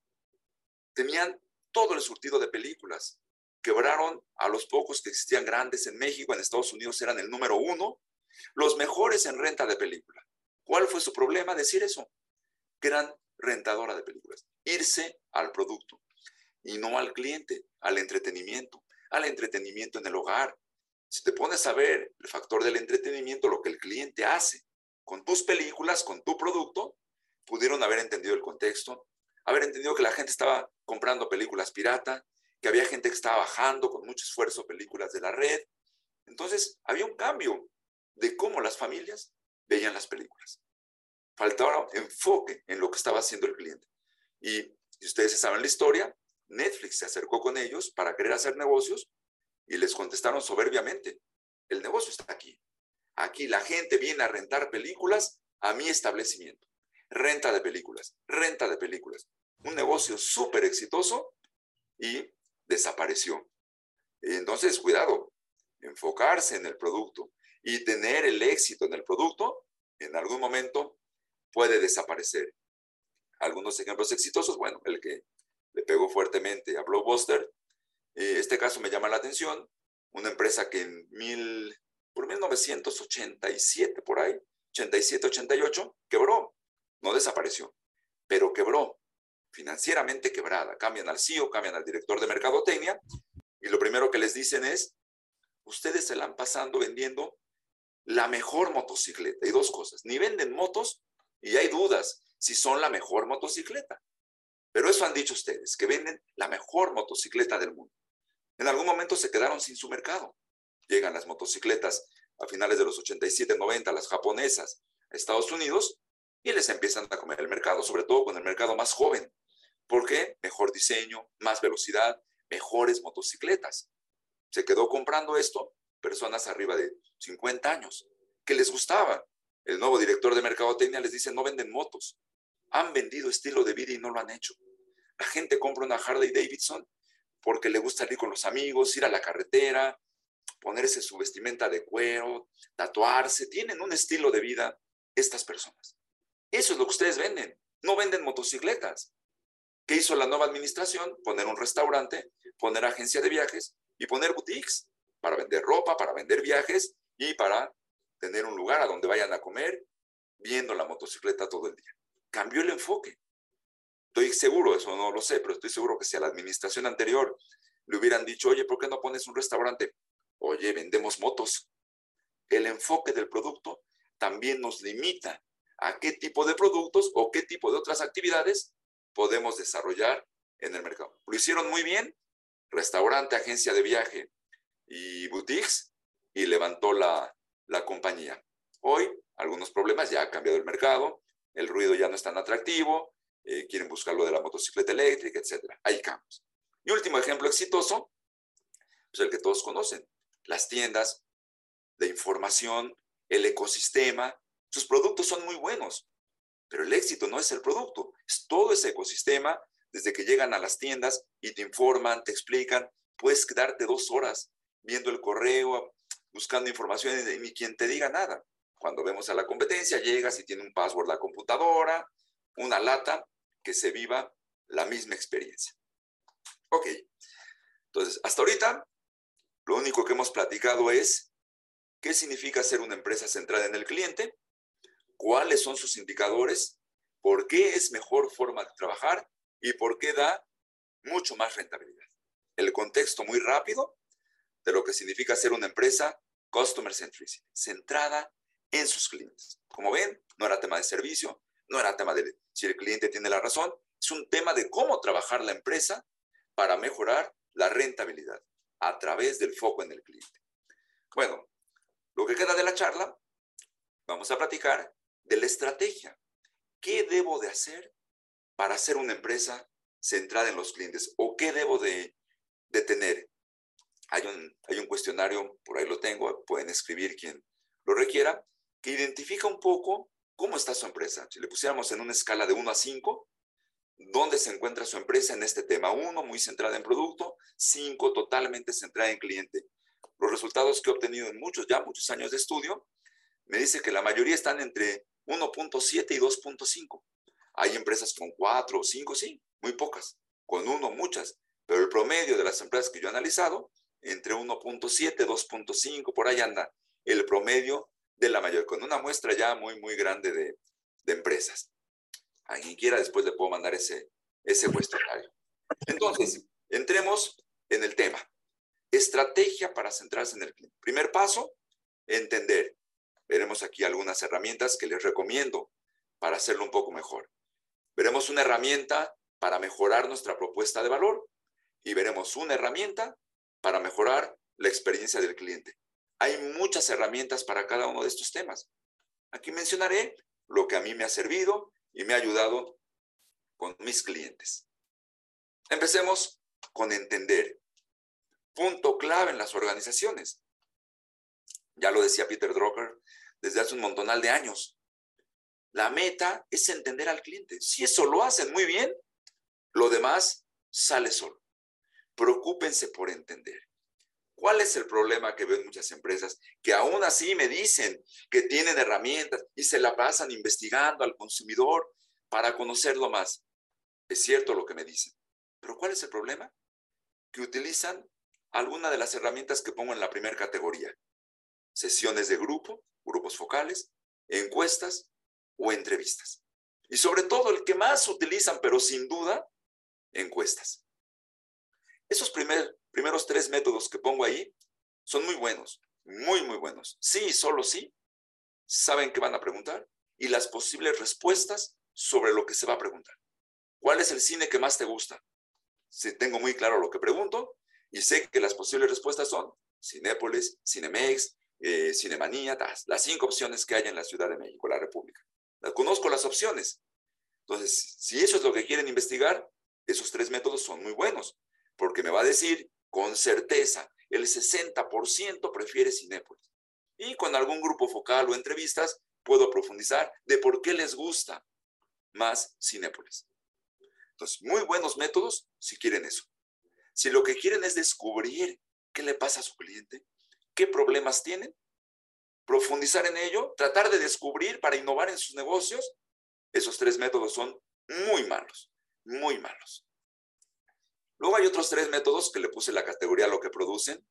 Tenían todo el surtido de películas. Quebraron a los pocos que existían grandes en México, en Estados Unidos eran el número uno. Los mejores en renta de película. ¿Cuál fue su problema? Decir eso. Eran rentadora de películas. Irse al producto y no al cliente, al entretenimiento, al entretenimiento en el hogar, si te pones a ver el factor del entretenimiento, lo que el cliente hace con tus películas, con tu producto, pudieron haber entendido el contexto, haber entendido que la gente estaba comprando películas pirata, que había gente que estaba bajando con mucho esfuerzo películas de la red. Entonces, había un cambio de cómo las familias veían las películas. Faltaba enfoque en lo que estaba haciendo el cliente. Y si ustedes saben la historia, Netflix se acercó con ellos para querer hacer negocios y les contestaron soberbiamente, el negocio está aquí. Aquí la gente viene a rentar películas a mi establecimiento. Renta de películas, renta de películas. Un negocio súper exitoso y desapareció. Entonces, cuidado, enfocarse en el producto y tener el éxito en el producto, en algún momento puede desaparecer. Algunos ejemplos exitosos, bueno, el que le pegó fuertemente a Blockbuster, eh, este caso me llama la atención, una empresa que en mil, por 1987, por ahí, 87, 88, quebró, no desapareció, pero quebró, financieramente quebrada. Cambian al CEO, cambian al director de mercadotecnia y lo primero que les dicen es, ustedes se la han pasando vendiendo la mejor motocicleta. Y dos cosas, ni venden motos y hay dudas si son la mejor motocicleta. Pero eso han dicho ustedes, que venden la mejor motocicleta del mundo. En algún momento se quedaron sin su mercado. Llegan las motocicletas a finales de los 87, 90, las japonesas, a Estados Unidos, y les empiezan a comer el mercado, sobre todo con el mercado más joven. ¿Por qué? Mejor diseño, más velocidad, mejores motocicletas. Se quedó comprando esto personas arriba de 50 años, que les gustaba. El nuevo director de mercadotecnia les dice, no venden motos, han vendido estilo de vida y no lo han hecho. La gente compra una Harley Davidson porque le gusta ir con los amigos, ir a la carretera, ponerse su vestimenta de cuero, tatuarse. Tienen un estilo de vida estas personas. Eso es lo que ustedes venden. No venden motocicletas. ¿Qué hizo la nueva administración? Poner un restaurante, poner agencia de viajes y poner boutiques para vender ropa, para vender viajes y para tener un lugar a donde vayan a comer viendo la motocicleta todo el día. Cambió el enfoque. Estoy seguro, eso no lo sé, pero estoy seguro que si a la administración anterior le hubieran dicho, oye, ¿por qué no pones un restaurante? Oye, vendemos motos. El enfoque del producto también nos limita a qué tipo de productos o qué tipo de otras actividades podemos desarrollar en el mercado. Lo hicieron muy bien, restaurante, agencia de viaje y boutiques, y levantó la, la compañía. Hoy, algunos problemas, ya ha cambiado el mercado, el ruido ya no es tan atractivo, eh, quieren buscar lo de la motocicleta eléctrica, etc. Hay cambios. Y último ejemplo exitoso, pues el que todos conocen, las tiendas de información, el ecosistema, sus productos son muy buenos, pero el éxito no es el producto, es todo ese ecosistema, desde que llegan a las tiendas y te informan, te explican, puedes quedarte dos horas viendo el correo, buscando información y ni quien te diga nada. Cuando vemos a la competencia, llegas y tiene un password la computadora, una lata, que se viva la misma experiencia. Ok, entonces, hasta ahorita, lo único que hemos platicado es qué significa ser una empresa centrada en el cliente, cuáles son sus indicadores, por qué es mejor forma de trabajar y por qué da mucho más rentabilidad. El contexto muy rápido de lo que significa ser una empresa customer centricity, centrada en sus clientes. Como ven, no era tema de servicio, no era tema de si el cliente tiene la razón, es un tema de cómo trabajar la empresa para mejorar la rentabilidad a través del foco en el cliente. Bueno, lo que queda de la charla, vamos a platicar de la estrategia. ¿Qué debo de hacer para ser una empresa centrada en los clientes? ¿O qué debo de, tener? Hay un, hay un cuestionario, por ahí lo tengo, pueden escribir quien lo requiera, que identifica un poco cómo está su empresa. Si le pusiéramos en una escala de 1 a 5, ¿dónde se encuentra su empresa en este tema? 1, muy centrada en producto, 5, totalmente centrada en cliente. Los resultados que he obtenido en muchos, ya muchos años de estudio, me dice que la mayoría están entre 1.7 y 2.5. Hay empresas con 4 o 5, sí, muy pocas. Con 1, muchas. Pero el promedio de las empresas que yo he analizado, entre 1.7, 2.5, por ahí anda el promedio de la mayor, con una muestra ya muy, muy grande de, empresas. A quien quiera después le puedo mandar ese, ese cuestionario. Entonces, entremos en el tema. Estrategia para centrarse en el cliente. Primer paso, entender. Veremos aquí algunas herramientas que les recomiendo para hacerlo un poco mejor. Veremos una herramienta para mejorar nuestra propuesta de valor y veremos una herramienta para mejorar la experiencia del cliente. Hay muchas herramientas para cada uno de estos temas. Aquí mencionaré lo que a mí me ha servido y me ha ayudado con mis clientes. Empecemos con entender. Punto clave en las organizaciones. Ya lo decía Peter Drucker desde hace un montonal de años. La meta es entender al cliente. Si eso lo hacen muy bien, lo demás sale solo. Preocúpense por entender. ¿Cuál es el problema que ven muchas empresas? Que aún así me dicen que tienen herramientas y se la pasan investigando al consumidor para conocerlo más. Es cierto lo que me dicen. Pero ¿cuál es el problema? Que utilizan alguna de las herramientas que pongo en la primera categoría. Sesiones de grupo, grupos focales, encuestas o entrevistas. Y sobre todo el que más utilizan, pero sin duda, encuestas. Esos primeros tres métodos que pongo ahí son muy buenos, muy, muy buenos. Sí, solo sí, saben qué van a preguntar y las posibles respuestas sobre lo que se va a preguntar. ¿Cuál es el cine que más te gusta? Si tengo muy claro lo que pregunto y sé que las posibles respuestas son Cinépolis, Cinemex, eh, Cinemanía, las cinco opciones que hay en la Ciudad de México, la República. Conozco las opciones. Entonces, si eso es lo que quieren investigar, esos tres métodos son muy buenos, porque me va a decir con certeza, el 60% prefiere Cinépolis. Y con algún grupo focal o entrevistas, puedo profundizar de por qué les gusta más Cinépolis. Entonces, muy buenos métodos si quieren eso. Si lo que quieren es descubrir qué le pasa a su cliente, qué problemas tienen, profundizar en ello, tratar de descubrir para innovar en sus negocios, esos tres métodos son muy malos, muy malos. Luego hay otros tres métodos que le puse la categoría lo que producen,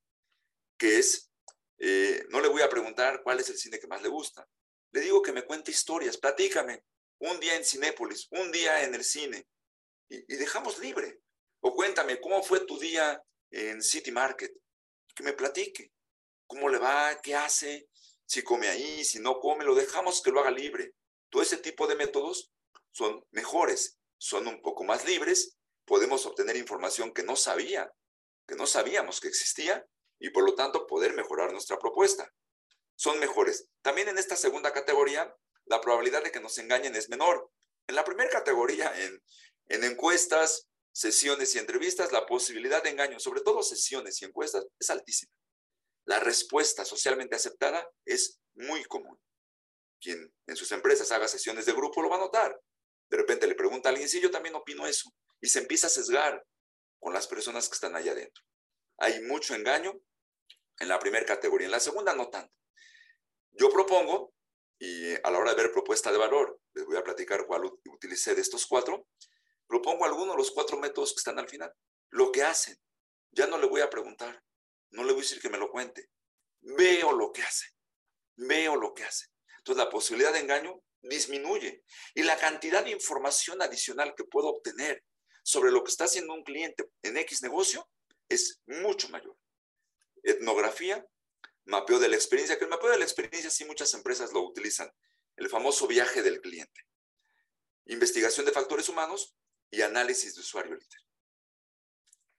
que es, eh, no le voy a preguntar cuál es el cine que más le gusta. Le digo que me cuente historias, platícame. Un día en Cinépolis, un día en el cine, y dejamos libre. O cuéntame, ¿cómo fue tu día en City Market? Que me platique. ¿Cómo le va? ¿Qué hace? Si come ahí, si no come, lo dejamos que lo haga libre. Todo ese tipo de métodos son mejores, son un poco más libres, podemos obtener información que no sabía, que no sabíamos que existía y por lo tanto poder mejorar nuestra propuesta. Son mejores. También en esta segunda categoría, la probabilidad de que nos engañen es menor. En la primera categoría, en, en encuestas, sesiones y entrevistas, la posibilidad de engaño, sobre todo sesiones y encuestas, es altísima la respuesta socialmente aceptada es muy común. Quien en sus empresas haga sesiones de grupo lo va a notar. De repente le pregunta a alguien si yo también opino eso y se empieza a sesgar con las personas que están allá adentro. Hay mucho engaño en la primera categoría, en la segunda no tanto. Yo propongo, y a la hora de ver propuesta de valor, les voy a platicar cuál utilicé de estos cuatro, propongo algunos de los cuatro métodos que están al final. Lo que hacen, ya no le voy a preguntar, no le voy a decir que me lo cuente. Veo lo que hace. Veo lo que hace. Entonces la posibilidad de engaño disminuye y la cantidad de información adicional que puedo obtener sobre lo que está haciendo un cliente en X negocio es mucho mayor. Etnografía, mapeo de la experiencia, que el mapeo de la experiencia sí muchas empresas lo utilizan, el famoso viaje del cliente. Investigación de factores humanos y análisis de usuario líder.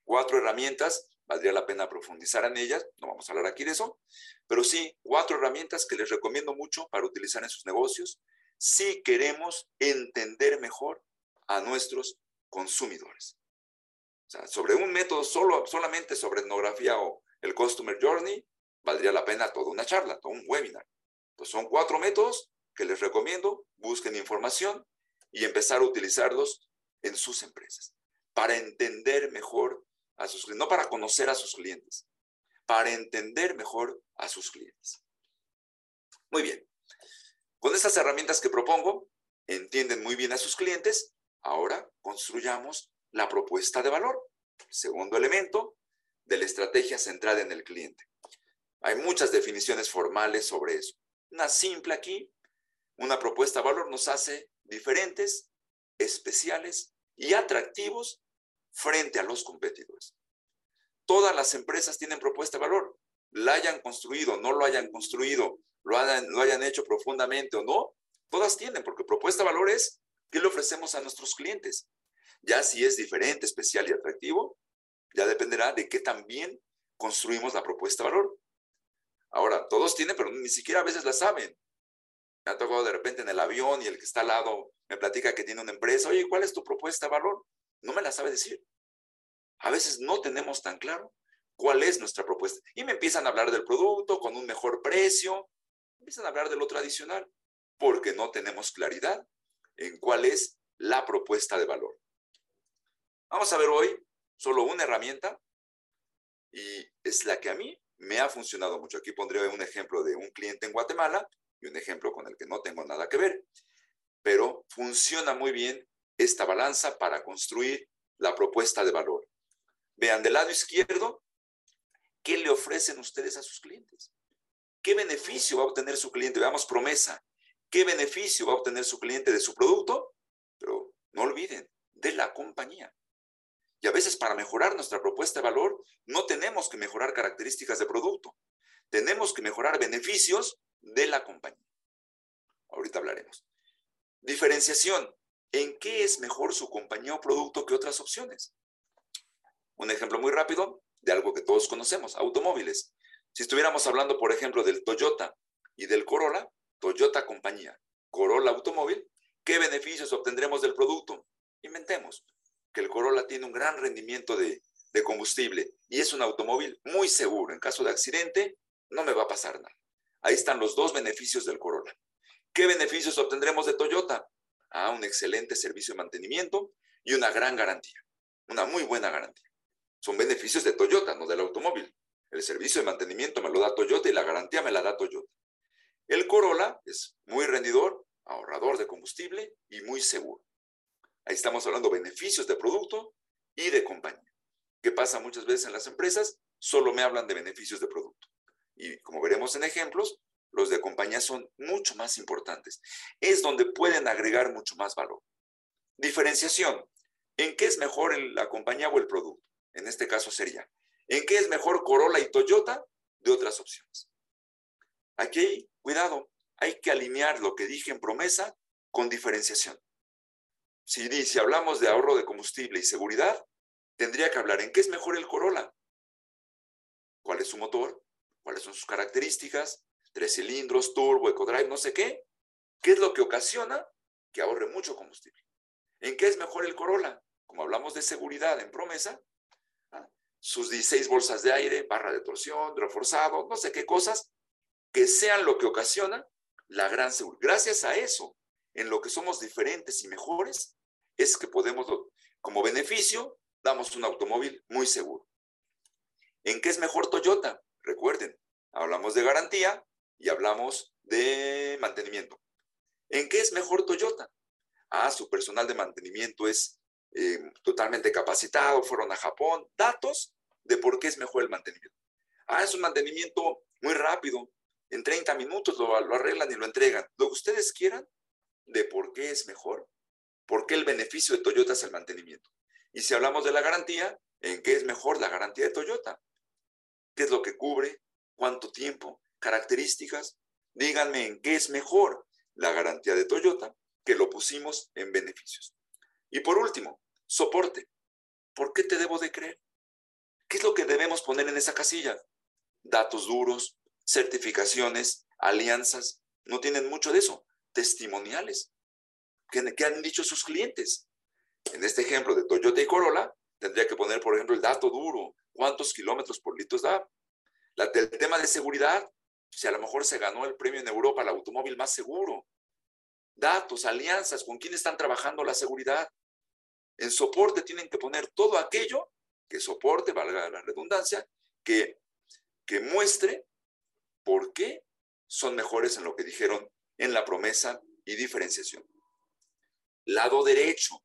Cuatro herramientas valdría la pena profundizar en ellas, no vamos a hablar aquí de eso, pero sí cuatro herramientas que les recomiendo mucho para utilizar en sus negocios si queremos entender mejor a nuestros consumidores. O sea, sobre un método solo, solamente sobre etnografía o el Customer Journey, valdría la pena toda una charla, todo un webinar. Entonces son cuatro métodos que les recomiendo, busquen información y empezar a utilizarlos en sus empresas para entender mejor a sus no para conocer a sus clientes, para entender mejor a sus clientes. Muy bien. Con estas herramientas que propongo, entienden muy bien a sus clientes. Ahora construyamos la propuesta de valor. Segundo elemento de la estrategia centrada en el cliente. Hay muchas definiciones formales sobre eso. Una simple aquí, una propuesta de valor nos hace diferentes, especiales y atractivos frente a los competidores. Todas las empresas tienen propuesta de valor, la hayan construido, no lo hayan construido, lo hayan, hecho profundamente o no, todas tienen, porque propuesta de valor es qué le ofrecemos a nuestros clientes. Ya si es diferente, especial y atractivo, ya dependerá de qué también construimos la propuesta de valor. Ahora, todos tienen, pero ni siquiera a veces la saben. Me ha tocado de repente en el avión y el que está al lado me platica que tiene una empresa. Oye, ¿cuál es tu propuesta de valor? No me la sabe decir. A veces no tenemos tan claro cuál es nuestra propuesta. Y me empiezan a hablar del producto con un mejor precio, empiezan a hablar de lo tradicional, porque no tenemos claridad en cuál es la propuesta de valor. Vamos a ver hoy solo una herramienta y es la que a mí me ha funcionado mucho. Aquí pondré un ejemplo de un cliente en Guatemala y un ejemplo con el que no tengo nada que ver, pero funciona muy bien esta balanza para construir la propuesta de valor. Vean del lado izquierdo, ¿qué le ofrecen ustedes a sus clientes? ¿Qué beneficio va a obtener su cliente? Veamos promesa. ¿Qué beneficio va a obtener su cliente de su producto? Pero no olviden, de la compañía. Y a veces para mejorar nuestra propuesta de valor no tenemos que mejorar características de producto, tenemos que mejorar beneficios de la compañía. Ahorita hablaremos. Diferenciación. ¿En qué es mejor su compañía o producto que otras opciones? Un ejemplo muy rápido de algo que todos conocemos, automóviles. Si estuviéramos hablando, por ejemplo, del Toyota y del Corolla, Toyota compañía, Corolla automóvil, ¿qué beneficios obtendremos del producto? Inventemos que el Corolla tiene un gran rendimiento de, de combustible y es un automóvil muy seguro. En caso de accidente, no me va a pasar nada. Ahí están los dos beneficios del Corolla. ¿Qué beneficios obtendremos de Toyota? Ah, un excelente servicio de mantenimiento y una gran garantía, una muy buena garantía. Son beneficios de Toyota, no del automóvil. El servicio de mantenimiento me lo da Toyota y la garantía me la da Toyota. El Corolla es muy rendidor, ahorrador de combustible y muy seguro. Ahí estamos hablando beneficios de producto y de compañía. ¿Qué pasa muchas veces en las empresas? Solo me hablan de beneficios de producto. Y como veremos en ejemplos, los de compañía son mucho más importantes. Es donde pueden agregar mucho más valor. Diferenciación. ¿En qué es mejor la compañía o el producto? En este caso sería, ¿en qué es mejor Corolla y Toyota de otras opciones? Aquí, cuidado, hay que alinear lo que dije en promesa con diferenciación. Si, si hablamos de ahorro de combustible y seguridad, tendría que hablar en qué es mejor el Corolla. ¿Cuál es su motor? ¿Cuáles son sus características? Tres cilindros, turbo, ecodrive, no sé qué. ¿Qué es lo que ocasiona que ahorre mucho combustible? ¿En qué es mejor el Corolla? Como hablamos de seguridad en promesa, ¿ah? sus 16 bolsas de aire, barra de torsión, reforzado, no sé qué cosas, que sean lo que ocasiona la gran seguridad. Gracias a eso, en lo que somos diferentes y mejores, es que podemos, como beneficio, damos un automóvil muy seguro. ¿En qué es mejor Toyota? Recuerden, hablamos de garantía, y hablamos de mantenimiento. ¿En qué es mejor Toyota? Ah, su personal de mantenimiento es eh, totalmente capacitado, fueron a Japón. Datos de por qué es mejor el mantenimiento. Ah, es un mantenimiento muy rápido. En 30 minutos lo, lo arreglan y lo entregan. Lo que ustedes quieran de por qué es mejor. ¿Por qué el beneficio de Toyota es el mantenimiento? Y si hablamos de la garantía, ¿en qué es mejor la garantía de Toyota? ¿Qué es lo que cubre? ¿Cuánto tiempo? Características, díganme en qué es mejor la garantía de Toyota que lo pusimos en beneficios. Y por último, soporte. ¿Por qué te debo de creer? ¿Qué es lo que debemos poner en esa casilla? Datos duros, certificaciones, alianzas. No tienen mucho de eso. Testimoniales. ¿Qué, han dicho sus clientes? En este ejemplo de Toyota y Corolla, tendría que poner, por ejemplo, el dato duro. ¿Cuántos kilómetros por litro da? El tema de seguridad, si a lo mejor se ganó el premio en Europa al automóvil más seguro. Datos, alianzas, con quién están trabajando la seguridad. En soporte tienen que poner todo aquello que soporte, valga la redundancia, que, que muestre por qué son mejores en lo que dijeron en la promesa y diferenciación. Lado derecho,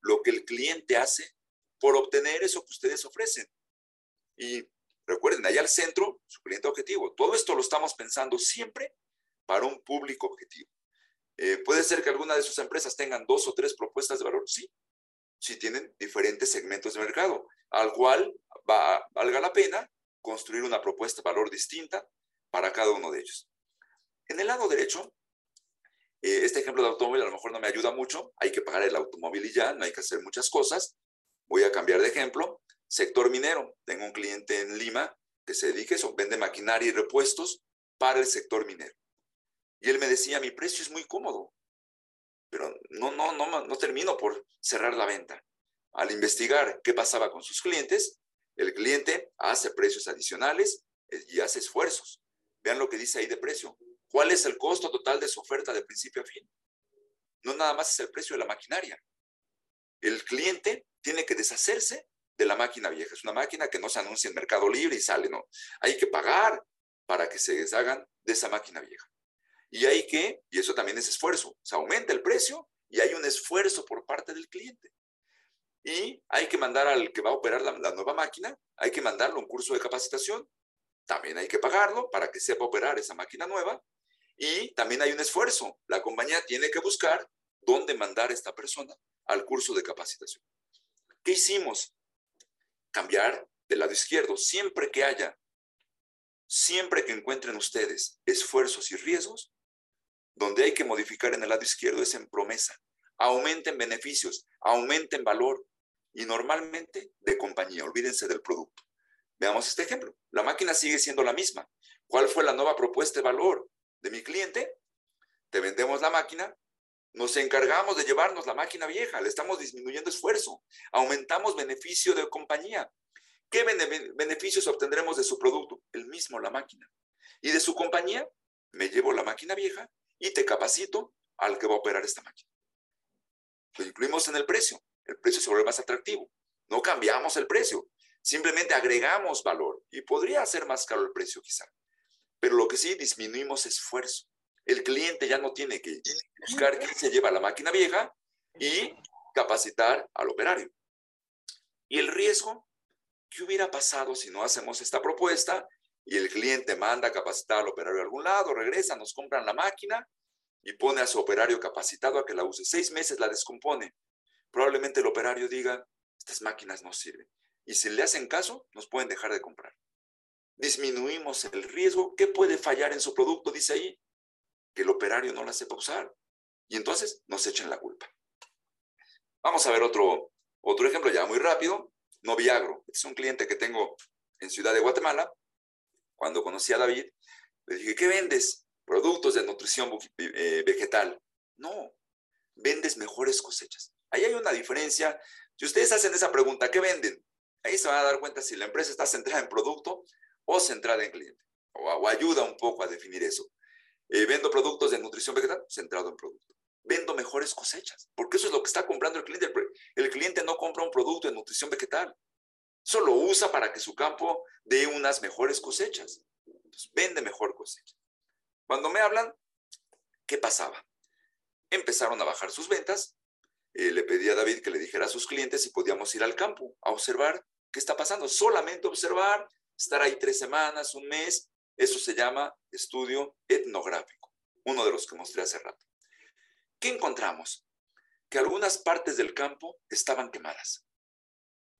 lo que el cliente hace por obtener eso que ustedes ofrecen. Y Recuerden, allá al centro, su cliente objetivo. Todo esto lo estamos pensando siempre para un público objetivo. Eh, puede ser que alguna de sus empresas tengan dos o tres propuestas de valor, sí, si tienen diferentes segmentos de mercado, al cual va, valga la pena construir una propuesta de valor distinta para cada uno de ellos. En el lado derecho, eh, este ejemplo de automóvil a lo mejor no me ayuda mucho, hay que pagar el automóvil y ya, no hay que hacer muchas cosas. Voy a cambiar de ejemplo. Sector minero. Tengo un cliente en Lima que se dedica a eso, vende maquinaria y repuestos para el sector minero. Y él me decía, mi precio es muy cómodo, pero no, no, no, no termino por cerrar la venta. Al investigar qué pasaba con sus clientes, el cliente hace precios adicionales eh, y hace esfuerzos. Vean lo que dice ahí de precio. ¿Cuál es el costo total de su oferta de principio a fin? No nada más es el precio de la maquinaria. El cliente tiene que deshacerse de la máquina vieja. Es una máquina que no se anuncia en Mercado Libre y sale, no. Hay que pagar para que se deshagan de esa máquina vieja. Y hay que, y eso también es esfuerzo, se aumenta el precio y hay un esfuerzo por parte del cliente. Y hay que mandar al que va a operar la, nueva máquina, hay que mandarlo un curso de capacitación. También hay que pagarlo para que sepa operar esa máquina nueva. Y también hay un esfuerzo. La compañía tiene que buscar dónde mandar a esta persona al curso de capacitación. ¿Qué hicimos? Cambiar del lado izquierdo. Siempre que haya, siempre que encuentren ustedes esfuerzos y riesgos, donde hay que modificar en el lado izquierdo es en promesa. Aumenten beneficios, aumenten valor y normalmente de compañía. Olvídense del producto. Veamos este ejemplo. La máquina sigue siendo la misma. ¿Cuál fue la nueva propuesta de valor de mi cliente? Te vendemos la máquina nos encargamos de llevarnos la máquina vieja, le estamos disminuyendo esfuerzo, aumentamos beneficio de compañía. ¿Qué beneficios obtendremos de su producto? El mismo, la máquina. Y de su compañía, me llevo la máquina vieja y te capacito al que va a operar esta máquina. Lo incluimos en el precio. El precio se vuelve más atractivo. No cambiamos el precio, simplemente agregamos valor y podría ser más caro el precio quizá. Pero lo que sí disminuimos esfuerzo el cliente ya no tiene que buscar quién se lleva la máquina vieja y capacitar al operario. Y el riesgo, ¿qué hubiera pasado si no hacemos esta propuesta y el cliente manda a capacitar al operario a algún lado, regresa, nos compran la máquina y pone a su operario capacitado a que la use? Seis meses la descompone. Probablemente el operario diga, estas máquinas no sirven. Y si le hacen caso, nos pueden dejar de comprar. Disminuimos el riesgo. ¿Qué puede fallar en su producto? Dice ahí que el operario no la sepa usar. Y entonces nos echen la culpa. Vamos a ver otro, otro ejemplo ya muy rápido. Noviagro. Es un cliente que tengo en Ciudad de Guatemala. Cuando conocí a David, le dije, ¿qué vendes? Productos de nutrición eh, vegetal. No, vendes mejores cosechas. Ahí hay una diferencia. Si ustedes hacen esa pregunta, ¿qué venden? Ahí se van a dar cuenta si la empresa está centrada en producto o centrada en cliente. o ayuda un poco a definir eso. Eh, vendo productos de nutrición vegetal, centrado en producto. Vendo mejores cosechas, porque eso es lo que está comprando el cliente. El cliente no compra un producto de nutrición vegetal, solo usa para que su campo dé unas mejores cosechas. Entonces, vende mejor cosecha. Cuando me hablan, ¿qué pasaba? Empezaron a bajar sus ventas. Eh, le pedí a David que le dijera a sus clientes si podíamos ir al campo a observar qué está pasando. Solamente observar, estar ahí tres semanas, un mes, eso se llama estudio etnográfico, uno de los que mostré hace rato. ¿Qué encontramos? Que algunas partes del campo estaban quemadas.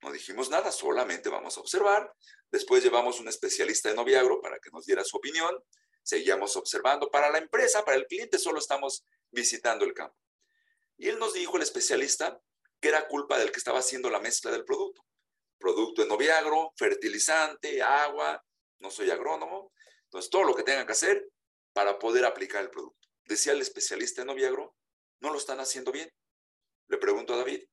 No dijimos nada, solamente vamos a observar. Después llevamos un especialista en Noviagro para que nos diera su opinión. Seguíamos observando. Para la empresa, para el cliente, solo estamos visitando el campo. Y él nos dijo, el especialista, que era culpa del que estaba haciendo la mezcla del producto. Producto en Noviagro, fertilizante, agua. No soy agrónomo, entonces, todo lo que tengan que hacer para poder aplicar el producto. Decía el especialista en Noviagro, no lo están haciendo bien. Le pregunto a David,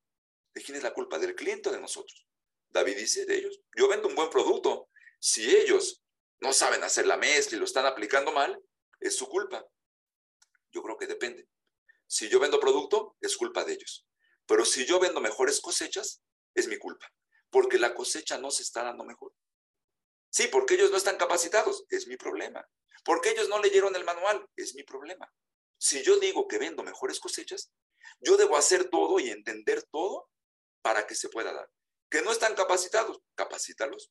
¿de quién es la culpa? ¿Del cliente o de nosotros? David dice, de ellos. Yo vendo un buen producto. Si ellos no saben hacer la mezcla y lo están aplicando mal, es su culpa. Yo creo que depende. Si yo vendo producto, es culpa de ellos. Pero si yo vendo mejores cosechas, es mi culpa. Porque la cosecha no se está dando mejor. Sí, porque ellos no están capacitados, es mi problema. Porque ellos no leyeron el manual, es mi problema. Si yo digo que vendo mejores cosechas, yo debo hacer todo y entender todo para que se pueda dar. Que no están capacitados, capacítalos.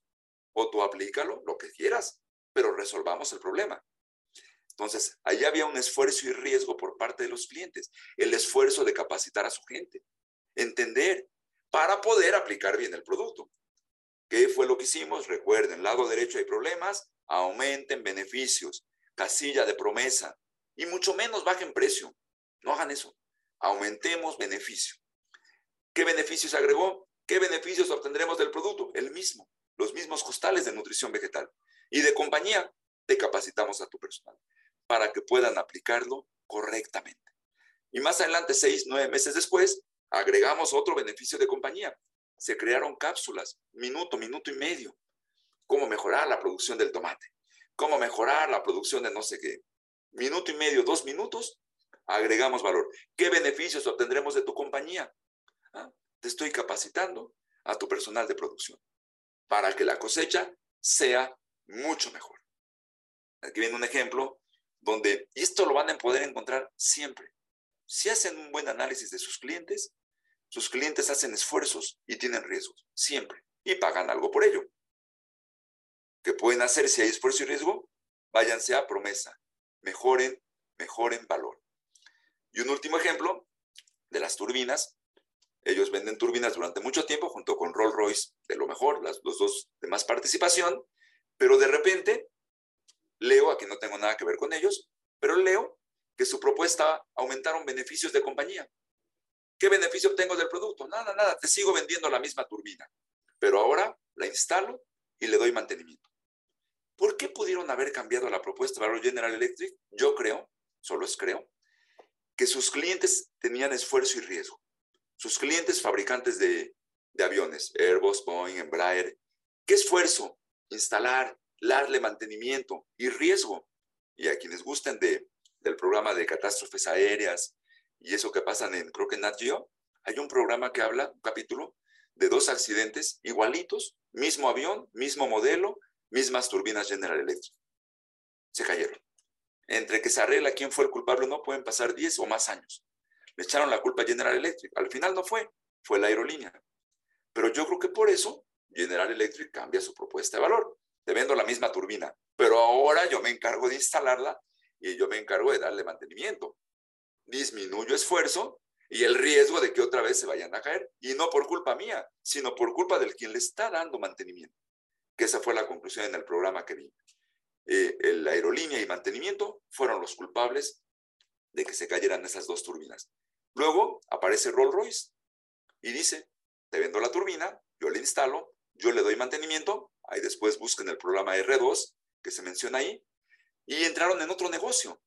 O tú aplícalo, lo que quieras, pero resolvamos el problema. Entonces, ahí había un esfuerzo y riesgo por parte de los clientes, el esfuerzo de capacitar a su gente, entender, para poder aplicar bien el producto. ¿Qué fue lo que hicimos? Recuerden, lado derecho hay problemas, aumenten beneficios, casilla de promesa y mucho menos bajen precio. No hagan eso. Aumentemos beneficio. ¿Qué beneficios agregó? ¿Qué beneficios obtendremos del producto? El mismo, los mismos costales de nutrición vegetal. Y de compañía, te capacitamos a tu personal para que puedan aplicarlo correctamente. Y más adelante, seis, nueve meses después, agregamos otro beneficio de compañía, se crearon cápsulas, minuto, minuto y medio. Cómo mejorar la producción del tomate, cómo mejorar la producción de no sé qué. Minuto y medio, dos minutos, agregamos valor. ¿Qué beneficios obtendremos de tu compañía? Ah, te estoy capacitando a tu personal de producción para que la cosecha sea mucho mejor. Aquí viene un ejemplo donde esto lo van a poder encontrar siempre. Si hacen un buen análisis de sus clientes, sus clientes hacen esfuerzos y tienen riesgos, siempre, y pagan algo por ello. ¿Qué pueden hacer si hay esfuerzo y riesgo? Váyanse a promesa, mejoren, mejoren valor. Y un último ejemplo de las turbinas. Ellos venden turbinas durante mucho tiempo junto con Rolls Royce, de lo mejor, los dos de más participación, pero de repente leo, aquí no tengo nada que ver con ellos, pero leo que su propuesta aumentaron beneficios de compañía. ¿Qué beneficio obtengo del producto? Nada, nada, te sigo vendiendo la misma turbina, pero ahora la instalo y le doy mantenimiento. ¿Por qué pudieron haber cambiado la propuesta de valor General Electric? Yo creo, solo es creo, que sus clientes tenían esfuerzo y riesgo. Sus clientes fabricantes de, de aviones, Airbus, Boeing, Embraer, ¿qué esfuerzo? Instalar, darle mantenimiento y riesgo. Y a quienes gusten de, del programa de catástrofes aéreas y eso que pasan en, creo que en Nat Geo, hay un programa que habla, un capítulo, de dos accidentes igualitos, mismo avión, mismo modelo, mismas turbinas General Electric. Se cayeron. Entre que se arregla quién fue el culpable o no, pueden pasar 10 o más años. Le echaron la culpa a General Electric. Al final no fue, fue la aerolínea. Pero yo creo que por eso General Electric cambia su propuesta de valor te vendo la misma turbina, pero ahora yo me encargo de instalarla y yo me encargo de darle mantenimiento. Disminuyo esfuerzo y el riesgo de que otra vez se vayan a caer, y no por culpa mía, sino por culpa del quien le está dando mantenimiento. Que esa fue la conclusión en el programa que vi. Eh, la aerolínea y mantenimiento fueron los culpables de que se cayeran esas dos turbinas. Luego aparece Rolls Royce y dice, te vendo la turbina, yo le instalo, yo le doy mantenimiento Ahí después busquen el programa R2 que se menciona ahí y entraron en otro negocio.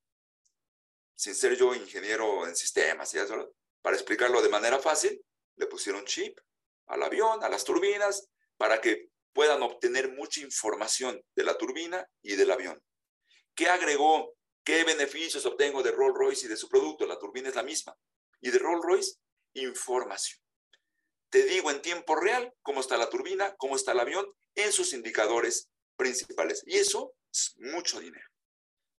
Sin ser yo ingeniero en sistemas, para explicarlo de manera fácil, le pusieron chip al avión, a las turbinas, para que puedan obtener mucha información de la turbina y del avión. ¿Qué agregó? ¿Qué beneficios obtengo de Rolls Royce y de su producto? La turbina es la misma. Y de Rolls Royce, información. Te digo en tiempo real cómo está la turbina, cómo está el avión en sus indicadores principales. Y eso es mucho dinero.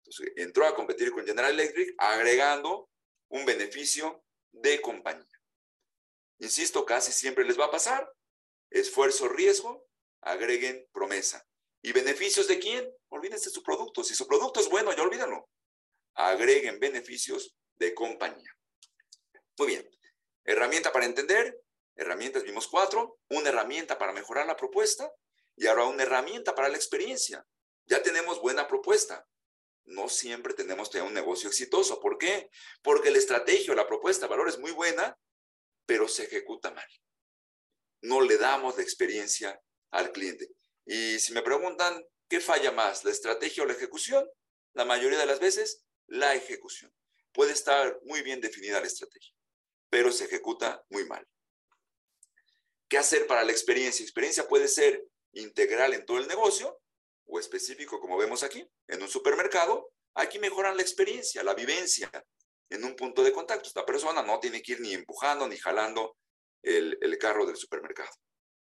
Entonces, entró a competir con General Electric agregando un beneficio de compañía. Insisto, casi siempre les va a pasar. Esfuerzo, riesgo, agreguen promesa. ¿Y beneficios de quién? Olvídense de su producto. Si su producto es bueno, ya olvídenlo. Agreguen beneficios de compañía. Muy bien. Herramienta para entender. Herramientas vimos cuatro. Una herramienta para mejorar la propuesta y ahora una herramienta para la experiencia. Ya tenemos buena propuesta. No siempre tenemos un negocio exitoso. ¿Por qué? Porque la estrategia o la propuesta de valor es muy buena, pero se ejecuta mal. No le damos la experiencia al cliente. Y si me preguntan, ¿qué falla más, la estrategia o la ejecución? La mayoría de las veces, la ejecución. Puede estar muy bien definida la estrategia, pero se ejecuta muy mal. ¿Qué hacer para la experiencia? Experiencia puede ser integral en todo el negocio o específico, como vemos aquí, en un supermercado, aquí mejoran la experiencia, la vivencia en un punto de contacto. Esta persona no tiene que ir ni empujando ni jalando el, el carro del supermercado.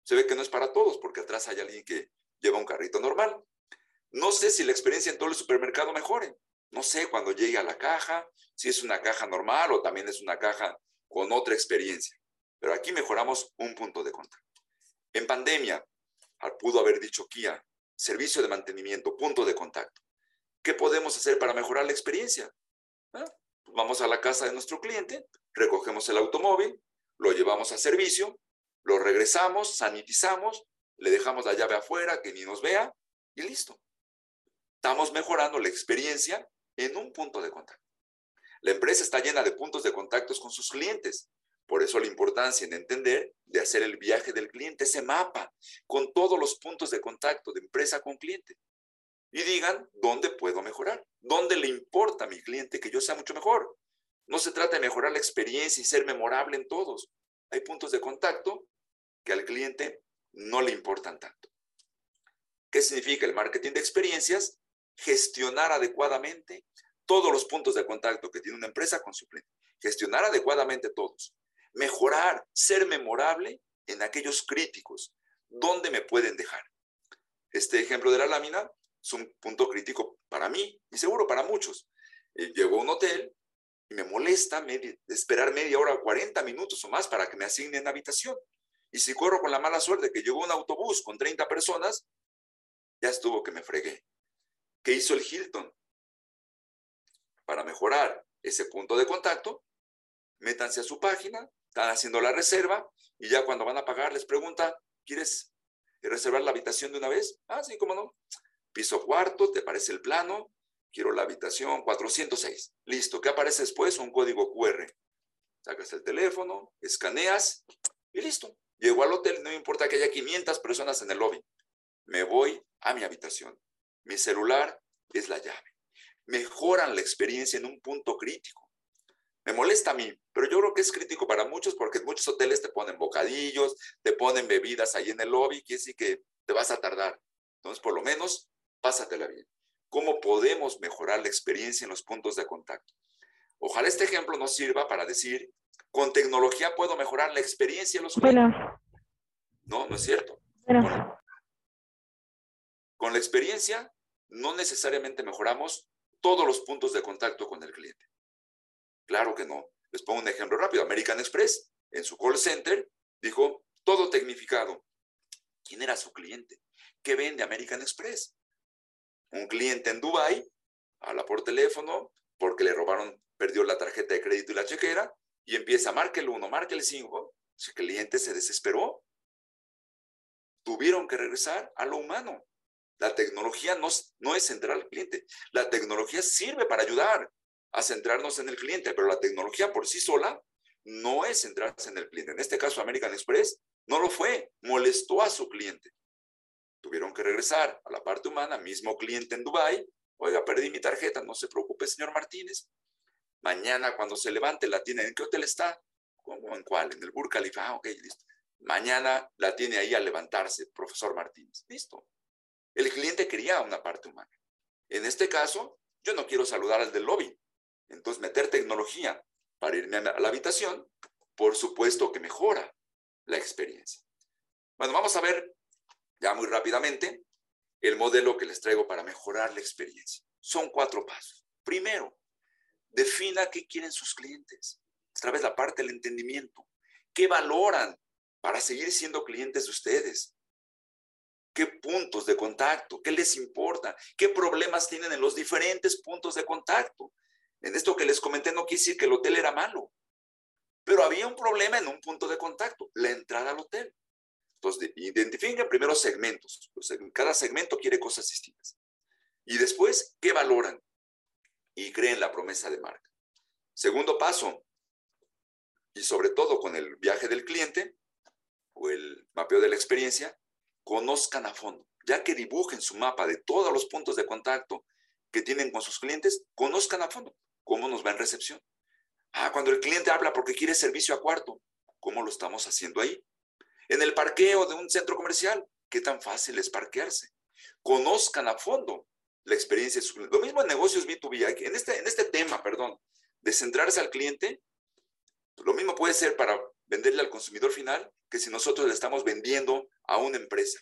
Se ve que no es para todos porque atrás hay alguien que lleva un carrito normal. No sé si la experiencia en todo el supermercado mejore. No sé cuando llegue a la caja, si es una caja normal o también es una caja con otra experiencia. Pero aquí mejoramos un punto de contacto. En pandemia, pudo haber dicho Kia, servicio de mantenimiento, punto de contacto. ¿Qué podemos hacer para mejorar la experiencia? Ah, pues vamos a la casa de nuestro cliente, recogemos el automóvil, lo llevamos a servicio, lo regresamos, sanitizamos, le dejamos la llave afuera, que ni nos vea, y listo. Estamos mejorando la experiencia en un punto de contacto. La empresa está llena de puntos de contactos con sus clientes. Por eso la importancia en entender de hacer el viaje del cliente, ese mapa, con todos los puntos de contacto de empresa con cliente. Y digan, ¿dónde puedo mejorar? ¿Dónde le importa a mi cliente que yo sea mucho mejor? No se trata de mejorar la experiencia y ser memorable en todos. Hay puntos de contacto que al cliente no le importan tanto. ¿Qué significa el marketing de experiencias? Gestionar adecuadamente todos los puntos de contacto que tiene una empresa con su cliente. Gestionar adecuadamente todos mejorar, ser memorable en aquellos críticos. ¿Dónde me pueden dejar? Este ejemplo de la lámina es un punto crítico para mí y seguro para muchos. Eh, llego a un hotel y me molesta esperar media hora o 40 minutos o más para que me asignen habitación. Y si corro con la mala suerte que llegó un autobús con 30 personas, ya estuvo que me fregué. ¿Qué hizo el Hilton? Para mejorar ese punto de contacto, métanse a su página, están haciendo la reserva y ya cuando van a pagar les pregunta, ¿quieres reservar la habitación de una vez? Ah, sí, cómo no. Piso cuarto, ¿te parece el plano? Quiero la habitación 406. Listo, ¿qué aparece después? Un código QR. Sacas el teléfono, escaneas y listo. Llego al hotel, no me importa que haya 500 personas en el lobby. Me voy a mi habitación. Mi celular es la llave. Mejoran la experiencia en un punto crítico. Me molesta a mí, pero yo creo que es crítico para muchos porque muchos hoteles te ponen bocadillos, te ponen bebidas ahí en el lobby, que sí que te vas a tardar. Entonces, por lo menos, pásatela bien. ¿Cómo podemos mejorar la experiencia en los puntos de contacto? Ojalá este ejemplo nos sirva para decir, con tecnología puedo mejorar la experiencia en los Bueno. No, no es cierto. Bueno. Con la experiencia, no necesariamente mejoramos todos los puntos de contacto con el cliente. Claro que no. Les pongo un ejemplo rápido. American Express, en su call center, dijo, todo tecnificado. ¿Quién era su cliente? ¿Qué vende American Express? Un cliente en Dubai habla por teléfono porque le robaron, perdió la tarjeta de crédito y la chequera y empieza, marque el 1, marque el 5. Ese cliente se desesperó. Tuvieron que regresar a lo humano. La tecnología no, no es centrar al cliente. La tecnología sirve para ayudar a centrarnos en el cliente, pero la tecnología por sí sola no es centrarse en el cliente. En este caso, American Express no lo fue, molestó a su cliente. Tuvieron que regresar a la parte humana, mismo cliente en Dubai. Oiga, perdí mi tarjeta, no se preocupe, señor Martínez. Mañana cuando se levante la tiene, ¿en qué hotel está? ¿Cómo? ¿En cuál? En el Burj Khalifa. Ah, ok, listo. Mañana la tiene ahí a levantarse, profesor Martínez. Listo. El cliente quería una parte humana. En este caso, yo no quiero saludar al del lobby. Entonces, meter tecnología para irme a la habitación, por supuesto que mejora la experiencia. Bueno, vamos a ver ya muy rápidamente el modelo que les traigo para mejorar la experiencia. Son cuatro pasos. Primero, defina qué quieren sus clientes. Otra vez la parte del entendimiento. ¿Qué valoran para seguir siendo clientes de ustedes? ¿Qué puntos de contacto? ¿Qué les importa? ¿Qué problemas tienen en los diferentes puntos de contacto? En esto que les comenté no quiere decir que el hotel era malo, pero había un problema en un punto de contacto, la entrada al hotel. Entonces, identifiquen primero segmentos. cada segmento quiere cosas distintas. Y después, ¿qué valoran? Y creen la promesa de marca. Segundo paso, y sobre todo con el viaje del cliente o el mapeo de la experiencia, conozcan a fondo, ya que dibujen su mapa de todos los puntos de contacto que tienen con sus clientes, conozcan a fondo cómo nos va en recepción. Ah, cuando el cliente habla porque quiere servicio a cuarto, ¿cómo lo estamos haciendo ahí? En el parqueo de un centro comercial, ¿qué tan fácil es parquearse? Conozcan a fondo la experiencia de su cliente. Lo mismo en negocios B2B, en este, en este tema, perdón, de centrarse al cliente, lo mismo puede ser para venderle al consumidor final que si nosotros le estamos vendiendo a una empresa.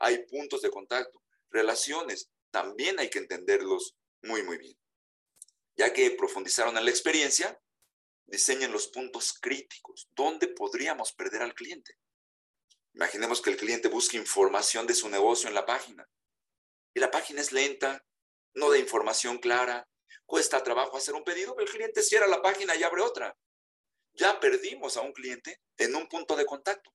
Hay puntos de contacto, relaciones, también hay que entenderlos muy, muy bien. Ya que profundizaron en la experiencia, diseñen los puntos críticos. ¿Dónde podríamos perder al cliente? Imaginemos que el cliente busca información de su negocio en la página y la página es lenta, no da información clara, cuesta trabajo hacer un pedido, pero el cliente cierra la página y abre otra. Ya perdimos a un cliente en un punto de contacto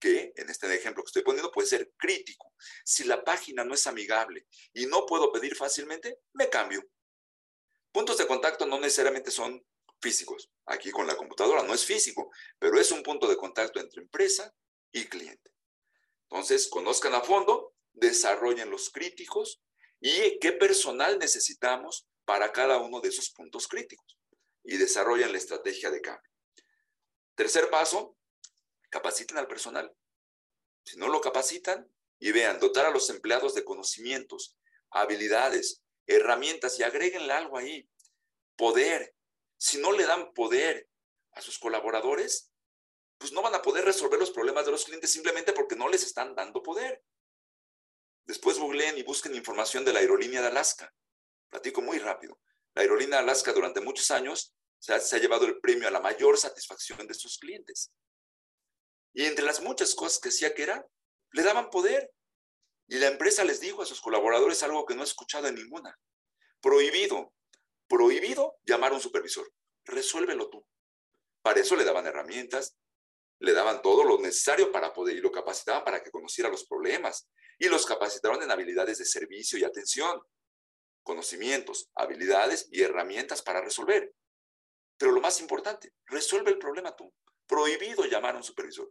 que en este ejemplo que estoy poniendo puede ser crítico. Si la página no es amigable y no puedo pedir fácilmente, me cambio. Puntos de contacto no necesariamente son físicos. Aquí con la computadora no es físico, pero es un punto de contacto entre empresa y cliente. Entonces, conozcan a fondo, desarrollen los críticos y qué personal necesitamos para cada uno de esos puntos críticos y desarrollen la estrategia de cambio. Tercer paso, capaciten al personal. Si no lo capacitan y vean, dotar a los empleados de conocimientos, habilidades, herramientas y agréguenle algo ahí. Poder. Si no le dan poder a sus colaboradores, pues no van a poder resolver los problemas de los clientes simplemente porque no les están dando poder. Después googleen y busquen información de la aerolínea de Alaska. Platico muy rápido. La aerolínea de Alaska durante muchos años se ha, se ha llevado el premio a la mayor satisfacción de sus clientes. Y entre las muchas cosas que hacía que era, le daban poder. Y la empresa les dijo a sus colaboradores algo que no he escuchado en ninguna. Prohibido, prohibido llamar a un supervisor. Resuélvelo tú. Para eso le daban herramientas, le daban todo lo necesario para poder y lo capacitaban para que conociera los problemas y los capacitaron en habilidades de servicio y atención, conocimientos, habilidades y herramientas para resolver. Pero lo más importante, resuelve el problema tú. Prohibido llamar a un supervisor.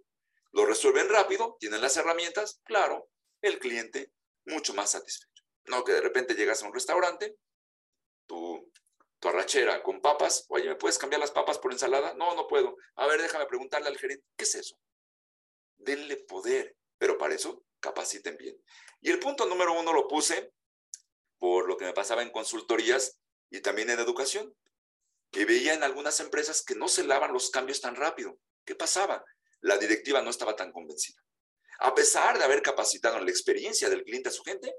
Lo resuelven rápido, tienen las herramientas, claro, el cliente mucho más satisfecho. No que de repente llegas a un restaurante, tu, tu arrachera con papas, oye, ¿me puedes cambiar las papas por ensalada? No, no puedo. A ver, déjame preguntarle al gerente, ¿qué es eso? Denle poder, pero para eso capaciten bien. Y el punto número uno lo puse por lo que me pasaba en consultorías y también en educación, que veía en algunas empresas que no se lavan los cambios tan rápido. ¿Qué pasaba? La directiva no estaba tan convencida. A pesar de haber capacitado en la experiencia del cliente a su gente,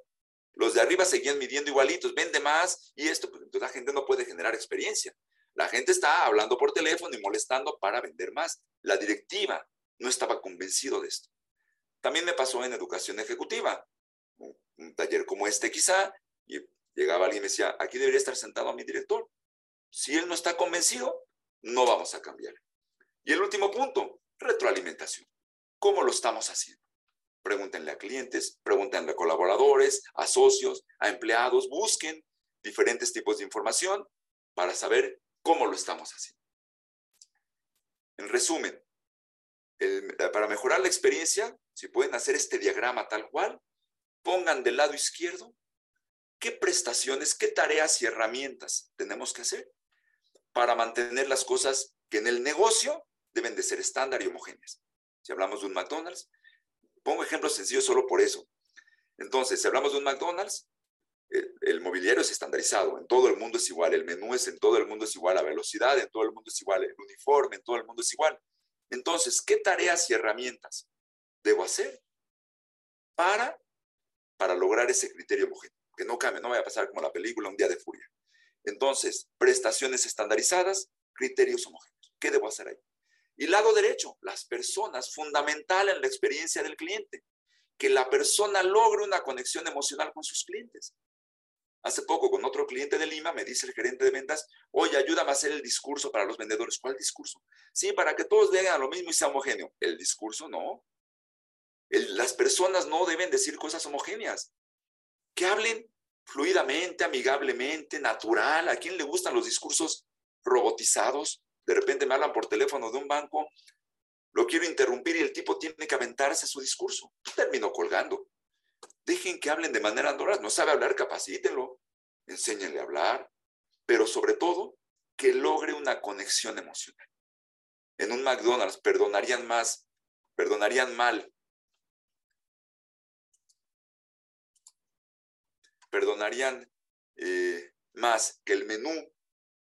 los de arriba seguían midiendo igualitos, vende más y esto, pues entonces la gente no puede generar experiencia. La gente está hablando por teléfono y molestando para vender más. La directiva no estaba convencido de esto. También me pasó en educación ejecutiva, un, taller como este quizá, y llegaba alguien y me decía, aquí debería estar sentado a mi director. Si él no está convencido, no vamos a cambiar. Y el último punto, retroalimentación. ¿Cómo lo estamos haciendo? Pregúntenle a clientes, pregúntenle a colaboradores, a socios, a empleados, busquen diferentes tipos de información para saber cómo lo estamos haciendo. En resumen, para mejorar la experiencia, si pueden hacer este diagrama tal cual, pongan del lado izquierdo qué prestaciones, qué tareas y herramientas tenemos que hacer para mantener las cosas que en el negocio deben de ser estándar y homogéneas. Si hablamos de un McDonald's, pongo ejemplos sencillos solo por eso. Entonces, si hablamos de un McDonald's, el, mobiliario es estandarizado, en todo el mundo es igual, el menú es en todo el mundo es igual, la velocidad en todo el mundo es igual, el uniforme en todo el mundo es igual. Entonces, ¿qué tareas y herramientas debo hacer para, para lograr ese criterio homogéneo? Que no cambie, no vaya a pasar como la película Un día de furia. Entonces, prestaciones estandarizadas, criterios homogéneos. ¿Qué debo hacer ahí? Y lado derecho, las personas, fundamental en la experiencia del cliente. Que la persona logre una conexión emocional con sus clientes. Hace poco con otro cliente de Lima me dice el gerente de ventas, oye, ayúdame a hacer el discurso para los vendedores. ¿Cuál discurso? Sí, para que todos vean lo mismo y sea homogéneo. El discurso no. las personas no deben decir cosas homogéneas. Que hablen fluidamente, amigablemente, natural. ¿A quién le gustan los discursos robotizados? De repente me hablan por teléfono de un banco, lo quiero interrumpir y el tipo tiene que aventarse su discurso. Termino colgando. Dejen que hablen de manera natural. No sabe hablar, capacítenlo. Enséñenle a hablar. Pero sobre todo, que logre una conexión emocional. En un McDonald's perdonarían más, perdonarían mal. Perdonarían eh, más que el menú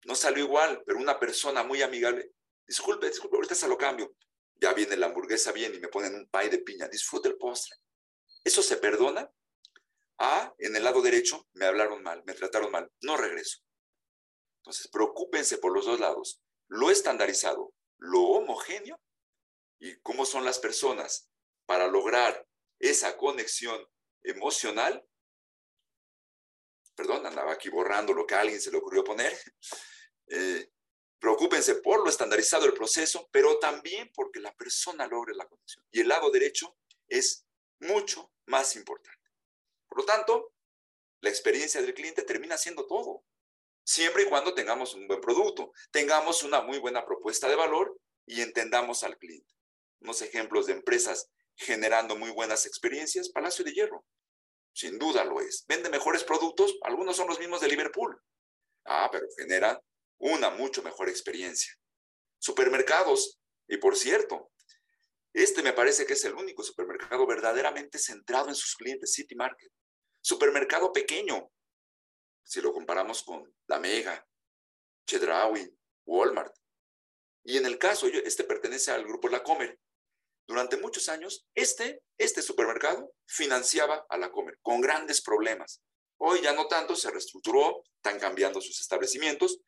no salió igual, pero una persona muy amigable. Disculpe, disculpe, ahorita se lo cambio. Ya viene la hamburguesa bien y me ponen un pay de piña. Disfrute el postre. ¿Eso se perdona? Ah, en el lado derecho me hablaron mal, me trataron mal, no regreso. Entonces, preocúpense por los dos lados, lo estandarizado, lo homogéneo y cómo son las personas para lograr esa conexión emocional. Perdón, andaba aquí borrando lo que a alguien se le ocurrió poner. Eh, preocúpense por lo estandarizado del proceso, pero también porque la persona logre la conexión. Y el lado derecho es mucho más importante. Por lo tanto, la experiencia del cliente termina siendo todo, siempre y cuando tengamos un buen producto, tengamos una muy buena propuesta de valor y entendamos al cliente. Unos ejemplos de empresas generando muy buenas experiencias, Palacio de Hierro, sin duda lo es. Vende mejores productos, algunos son los mismos de Liverpool. Ah, pero genera una mucho mejor experiencia. Supermercados, y por cierto, este me parece que es el único supermercado verdaderamente centrado en sus clientes, City Market. Supermercado pequeño, si lo comparamos con La Mega, Chedraui, Walmart. Y en el caso, este pertenece al grupo La Comer. Durante muchos años, este, este supermercado financiaba a La Comer con grandes problemas. Hoy ya no tanto, se reestructuró, están cambiando sus establecimientos.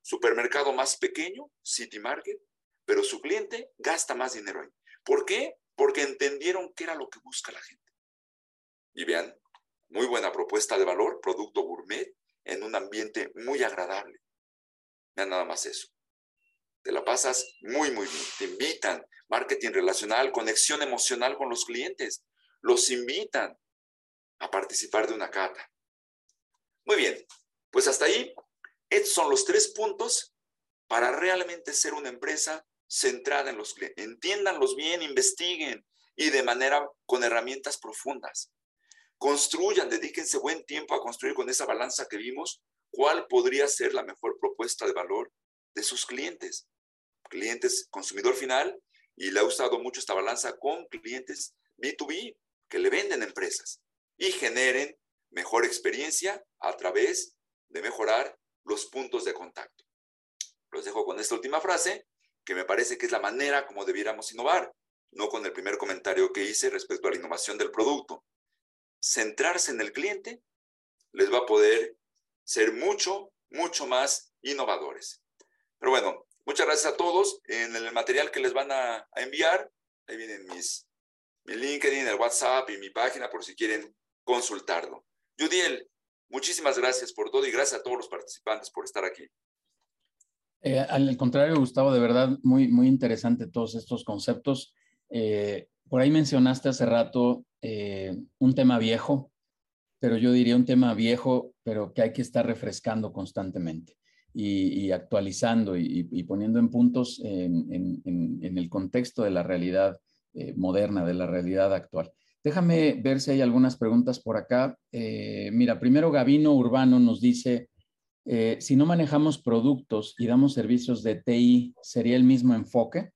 Supermercado más pequeño, City Market, pero su cliente gasta más dinero ahí. ¿Por qué? Porque entendieron qué era lo que busca la gente. Y vean, muy buena propuesta de valor, producto gourmet, en un ambiente muy agradable. Vean nada más eso. Te la pasas muy, muy bien. Te invitan, marketing relacional, conexión emocional con los clientes. Los invitan a participar de una cata. Muy bien, pues hasta ahí, estos son los tres puntos para realmente ser una empresa centrada en los clientes. Entiéndanlos bien, investiguen y de manera con herramientas profundas. Construyan, dedíquense buen tiempo a construir con esa balanza que vimos cuál podría ser la mejor propuesta de valor de sus clientes. Clientes consumidor final y le ha usado mucho esta balanza con clientes B2B que le venden empresas y generen mejor experiencia a través de mejorar los puntos de contacto. Los dejo con esta última frase, que me parece que es la manera como debiéramos innovar, no con el primer comentario que hice respecto a la innovación del producto. Centrarse en el cliente les va a poder ser mucho, mucho más innovadores. Pero bueno, muchas gracias a todos. En el material que les van a, enviar, ahí vienen mis, mi LinkedIn, el WhatsApp y mi página por si quieren consultarlo. Judiel, muchísimas gracias por todo y gracias a todos los participantes por estar aquí. Eh, al contrario, Gustavo, de verdad, muy, muy interesante todos estos conceptos. Eh, por ahí mencionaste hace rato eh, un tema viejo, pero yo diría un tema viejo, pero que hay que estar refrescando constantemente y, actualizando y, poniendo en puntos en, el contexto de la realidad moderna, de la realidad actual. Déjame ver si hay algunas preguntas por acá. Eh, mira, primero Gavino Urbano nos dice, eh, si no manejamos productos y damos servicios de TI, ¿sería el mismo enfoque?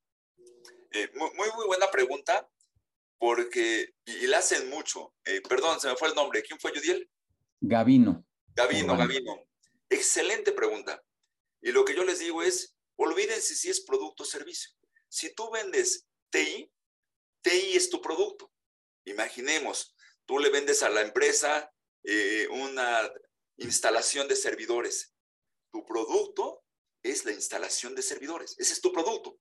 Eh, muy, muy, buena pregunta, porque, y, la hacen mucho. perdón, se me fue el nombre. ¿Quién fue, Judiel? Gavino. Gavino, Gavino. Excelente pregunta. Y lo que yo les digo es, olvídense si es producto o servicio. Si tú vendes TI, TI es tu producto. Imaginemos, tú le vendes a la empresa eh, una instalación de servidores. Tu producto es la instalación de servidores. Ese es tu producto.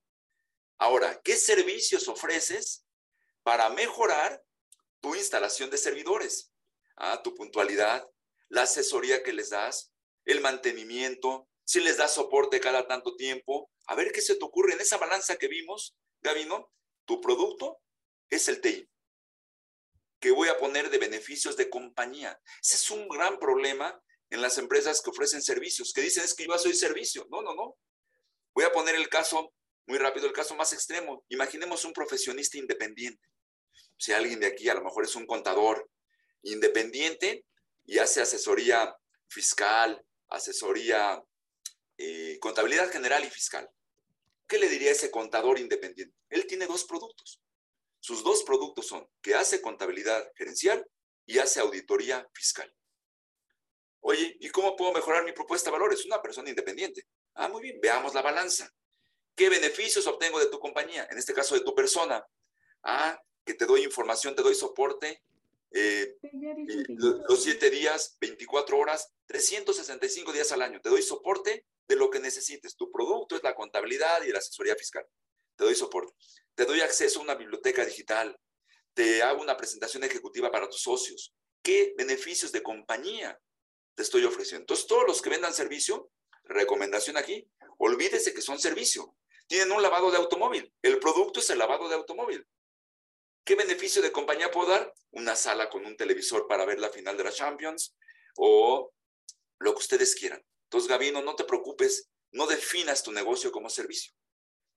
Ahora, ¿qué servicios ofreces para mejorar tu instalación de servidores? Ah, tu puntualidad, la asesoría que les das, el mantenimiento, si les das soporte cada tanto tiempo. A ver qué se te ocurre en esa balanza que vimos, Gavino. Tu producto es el TI que voy a poner de beneficios de compañía. Ese es un gran problema en las empresas que ofrecen servicios, que dicen es que yo soy servicio. No, no, no. Voy a poner el caso, muy rápido, el caso más extremo. Imaginemos un profesionista independiente. Si alguien de aquí a lo mejor es un contador independiente y hace asesoría fiscal, asesoría, eh, contabilidad general y fiscal. ¿Qué le diría a ese contador independiente? Él tiene dos productos. Sus dos productos son que hace contabilidad gerencial y hace auditoría fiscal. Oye, ¿y cómo puedo mejorar mi propuesta de valores? Una persona independiente. Ah, muy bien, veamos la balanza. ¿Qué beneficios obtengo de tu compañía? En este caso, de tu persona. Ah, que te doy información, te doy soporte. Eh, los siete días, 24 horas, 365 días al año. Te doy soporte de lo que necesites. Tu producto es la contabilidad y la asesoría fiscal. Te doy soporte te doy acceso a una biblioteca digital, te hago una presentación ejecutiva para tus socios. ¿Qué beneficios de compañía te estoy ofreciendo? Entonces, todos los que vendan servicio, recomendación aquí, olvídese que son servicio. Tienen un lavado de automóvil. El producto es el lavado de automóvil. ¿Qué beneficio de compañía puedo dar? Una sala con un televisor para ver la final de la Champions o lo que ustedes quieran. Entonces, Gabino, no te preocupes, no definas tu negocio como servicio.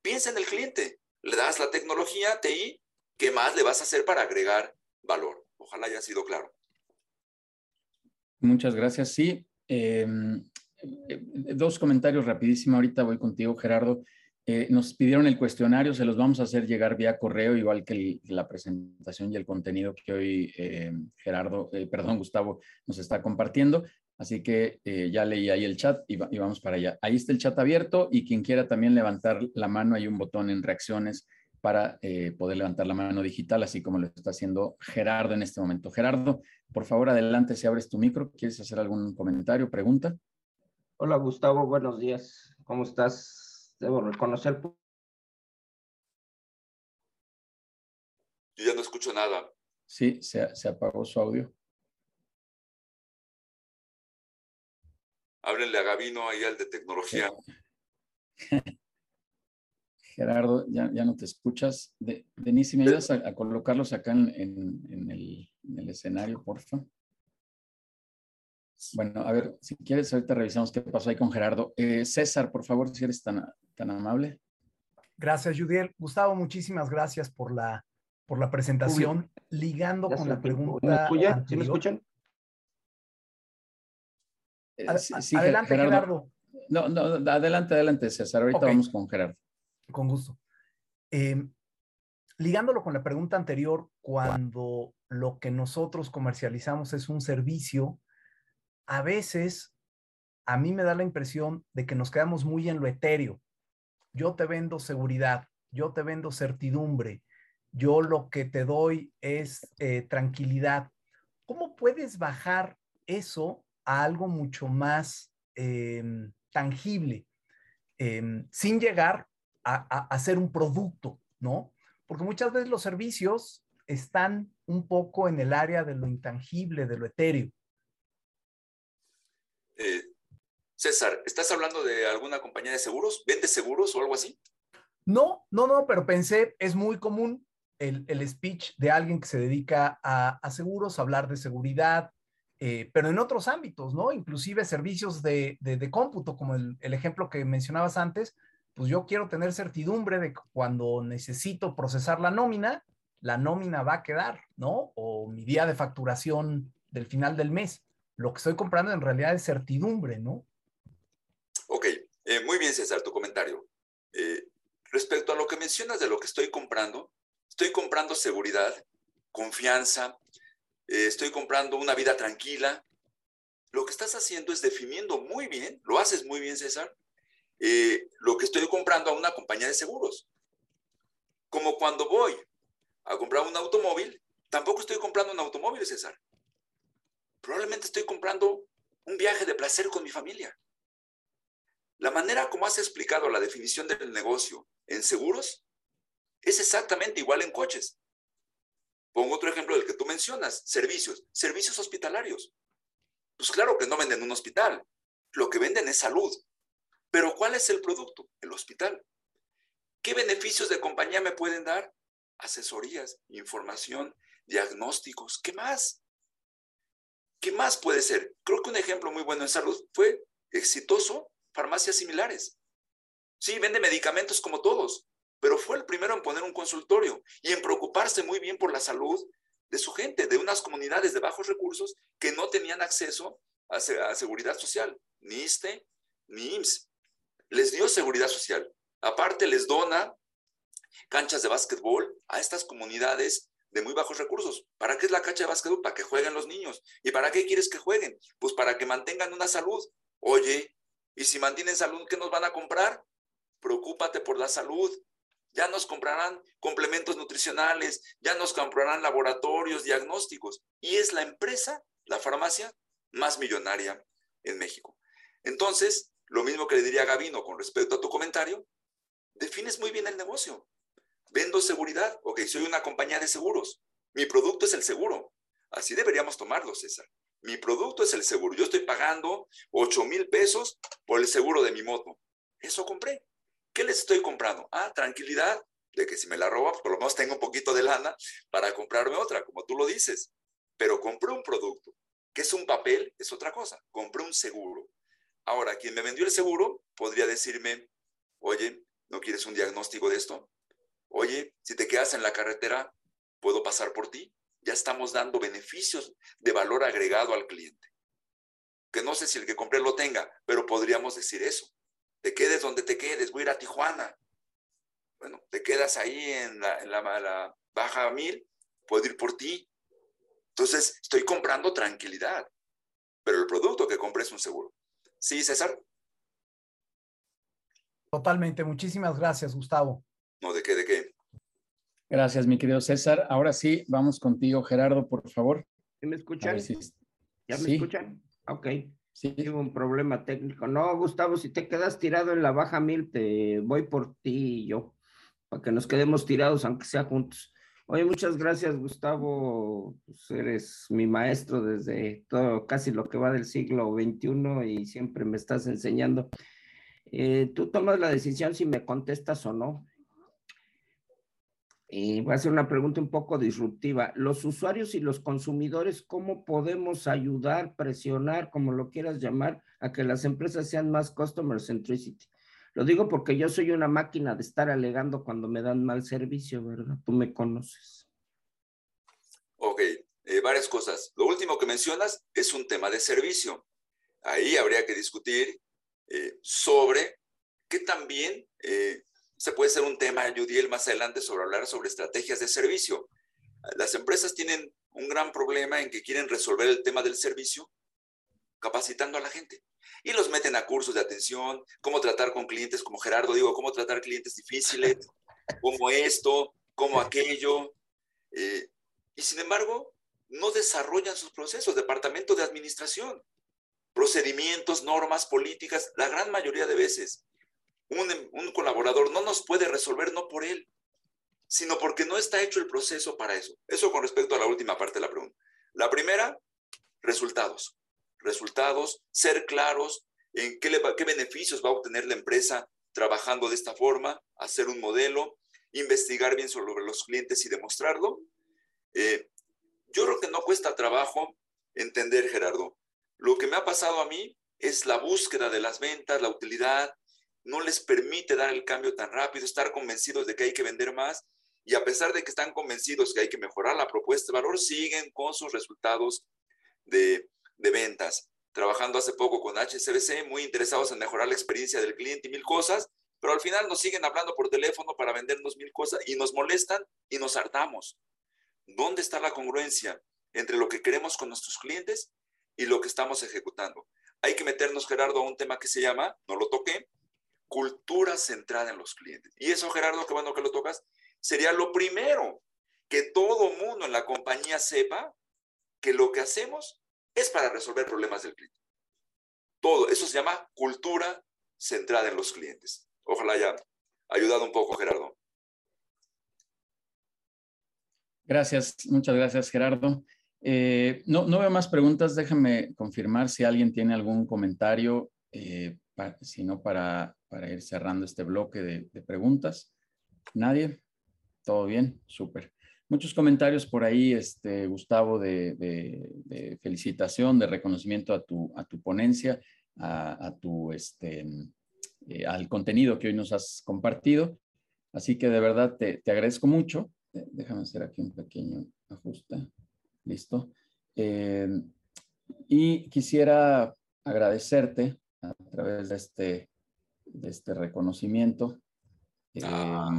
Piensa en el cliente le das la tecnología TI, ¿qué más le vas a hacer para agregar valor? Ojalá haya sido claro. Muchas gracias. Sí, em, eh, dos comentarios rapidísimo. Ahorita voy contigo, Gerardo. Eh, nos pidieron el cuestionario, se los vamos a hacer llegar vía correo, igual que la presentación y el contenido que hoy eh, Gerardo, perdón, Gustavo nos está compartiendo. Así que eh, ya leí ahí el chat y, vamos para allá. Ahí está el chat abierto y quien quiera también levantar la mano, hay un botón en reacciones para eh, poder levantar la mano digital, así como lo está haciendo Gerardo en este momento. Gerardo, por favor, adelante si abres tu micro. ¿Quieres hacer algún comentario, pregunta? Hola, Gustavo. Buenos días. ¿Cómo estás? Debo reconocer. Yo ya no escucho nada. Sí, se, se apagó su audio. Háblenle a Gabino ahí al de tecnología. Gerardo, ya, ya no te escuchas. De, Denise, ¿me ayudas a, colocarlos acá en, en, el, en, el, escenario, porfa? Bueno, a ver, si quieres, ahorita revisamos qué pasó ahí con Gerardo. Eh, César, por favor, si eres tan, tan amable. Gracias, Judiel. Gustavo, muchísimas gracias por la, por la presentación. Ligando con la pregunta. ¿Sí me escuchan? Eh, adelante, Gerardo. No, no, adelante, adelante, César. Ahorita vamos con Gerardo. Con gusto. Em, ligándolo con la pregunta anterior, cuando lo que nosotros comercializamos es un servicio, a veces a mí me da la impresión de que nos quedamos muy en lo etéreo. Yo te vendo seguridad, yo te vendo certidumbre, yo lo que te doy es eh, tranquilidad. ¿Cómo puedes bajar eso a algo mucho más em, tangible, em, sin llegar a, ser un producto, ¿no? Porque muchas veces los servicios están un poco en el área de lo intangible, de lo etéreo. Eh, César, ¿estás hablando de alguna compañía de seguros? ¿Vende seguros o algo así? No, no, no, pero pensé, es muy común el, el speech de alguien que se dedica a, seguros, hablar de seguridad, eh, pero en otros ámbitos, ¿no? Inclusive servicios de, de, cómputo, como el, el, ejemplo que mencionabas antes, pues yo quiero tener certidumbre de que cuando necesito procesar la nómina, la nómina va a quedar, ¿no? O mi día de facturación del final del mes. Lo que estoy comprando en realidad es certidumbre, ¿no? Muy bien César, tu comentario. Eh, respecto a lo que mencionas de lo que estoy comprando, estoy comprando seguridad, confianza, eh, estoy comprando una vida tranquila. Lo que estás haciendo es definiendo muy bien, lo haces muy bien, César, eh, lo que estoy comprando a una compañía de seguros. Como cuando voy a comprar un automóvil, tampoco estoy comprando un automóvil, César. Probablemente estoy comprando un viaje de placer con mi familia. La manera como has explicado la definición del negocio en seguros es exactamente igual en coches. Pongo otro ejemplo del que tú mencionas, servicios, servicios hospitalarios. Pues claro que no venden un hospital, lo que venden es salud. Pero ¿cuál es el producto? El hospital. ¿Qué beneficios de compañía me pueden dar? Asesorías, información, diagnósticos, ¿qué más? ¿Qué más puede ser? Creo que un ejemplo muy bueno en salud fue exitoso, farmacias similares. Sí, vende medicamentos como todos, pero fue el primero en poner un consultorio y en preocuparse muy bien por la salud de su gente, de unas comunidades de bajos recursos que no tenían acceso a, seguridad social, ni ISTE, ni IMSS. Les dio seguridad social. Aparte, les dona canchas de básquetbol a estas comunidades de muy bajos recursos. ¿Para qué es la cancha de básquetbol? Para que jueguen los niños. ¿Y para qué quieres que jueguen? Pues para que mantengan una salud. Oye, ¿y si mantienen salud, qué nos van a comprar? Preocúpate por la salud ya nos comprarán complementos nutricionales, ya nos comprarán laboratorios, diagnósticos. Y es la empresa, la farmacia, más millonaria en México. Entonces, lo mismo que le diría a Gavino con respecto a tu comentario, defines muy bien el negocio. Vendo seguridad, ok, soy una compañía de seguros. Mi producto es el seguro. Así deberíamos tomarlo, César. Mi producto es el seguro. Yo estoy pagando 8 mil pesos por el seguro de mi moto. Eso compré. ¿Qué les estoy comprando? Ah, tranquilidad de que si me la pues, por lo menos tengo un poquito de lana para comprarme otra, como tú lo dices. Pero compré un producto, que es un papel, es otra cosa. Compré un seguro. Ahora, quien me vendió el seguro podría decirme, oye, ¿no quieres un diagnóstico de esto? Oye, si te quedas en la carretera, ¿puedo pasar por ti? Ya estamos dando beneficios de valor agregado al cliente. Que no sé si el que compré lo tenga, pero podríamos decir eso te quedes donde te quedes, voy a ir a Tijuana. Bueno, te quedas ahí en la, en la, baja mil, puedo ir por ti. Entonces, estoy comprando tranquilidad. pero el producto que compré es un seguro. ¿Sí, César? Totalmente. Muchísimas gracias, Gustavo. No, ¿de qué? ¿De qué? Gracias, mi querido César. Ahora sí, vamos contigo, Gerardo, por favor. ¿Me escuchan? ¿Ya me escuchan? Ok. Sí. Tengo un problema técnico. No, Gustavo, si te quedas tirado en la baja mil, te voy por ti y yo, para que nos quedemos tirados, aunque sea juntos. Oye, muchas gracias, Gustavo. Pues eres mi maestro desde todo, casi lo que va del siglo XXI y siempre me estás enseñando. Eh, tú tomas la decisión si me contestas o no. Y voy a hacer una pregunta un poco disruptiva. Los usuarios y los consumidores, ¿cómo podemos ayudar, presionar, como lo quieras llamar, a que las empresas sean más customer centricity? Lo digo porque yo soy una máquina de estar alegando cuando me dan mal servicio, ¿verdad? Tú me conoces. Ok, eh, varias cosas. Lo último que mencionas es un tema de servicio. Ahí habría que discutir eh, sobre qué también eh, se puede ser un tema, Judiel, más adelante sobre hablar sobre estrategias de servicio. Las empresas tienen un gran problema en que quieren resolver el tema del servicio capacitando a la gente. Y los meten a cursos de atención, cómo tratar con clientes como Gerardo, digo, cómo tratar clientes difíciles, como esto, como aquello. Eh, y sin embargo, no desarrollan sus procesos, departamento de administración procedimientos, normas, políticas, la gran mayoría de veces. Un, colaborador no nos puede resolver no por él, sino porque no está hecho el proceso para eso. Eso con respecto a la última parte de la pregunta. La primera, resultados. Resultados, ser claros en qué, qué beneficios va a obtener la empresa trabajando de esta forma, hacer un modelo, investigar bien sobre los clientes y demostrarlo. Eh, yo creo que no cuesta trabajo entender, Gerardo, lo que me ha pasado a mí es la búsqueda de las ventas, la utilidad, no les permite dar el cambio tan rápido, estar convencidos de que hay que vender más y a pesar de que están convencidos que hay que mejorar la propuesta de valor, siguen con sus resultados de, ventas. Trabajando hace poco con HCBC, muy interesados en mejorar la experiencia del cliente y mil cosas, pero al final nos siguen hablando por teléfono para vendernos mil cosas y nos molestan y nos hartamos. ¿Dónde está la congruencia entre lo que queremos con nuestros clientes y lo que estamos ejecutando. Hay que meternos, Gerardo, a un tema que se llama, no lo toqué, cultura centrada en los clientes. Y eso, Gerardo, qué bueno que lo tocas, sería lo primero, que todo mundo en la compañía sepa que lo que hacemos es para resolver problemas del cliente. Todo, eso se llama cultura centrada en los clientes. Ojalá haya ayudado un poco, Gerardo. Gracias, muchas gracias, Gerardo. Eh, no, no veo más preguntas. Déjame confirmar si alguien tiene algún comentario, eh, si no para, para, ir cerrando este bloque de, preguntas. ¿Nadie? ¿Todo bien? Súper. Muchos comentarios por ahí, este, Gustavo, de, felicitación, de reconocimiento a tu, a tu ponencia, a, tu, este, eh, al contenido que hoy nos has compartido. Así que de verdad te, te agradezco mucho. Déjame hacer aquí un pequeño ajuste. Listo. Eh, y quisiera agradecerte a través de este, de este reconocimiento. Eh, ah.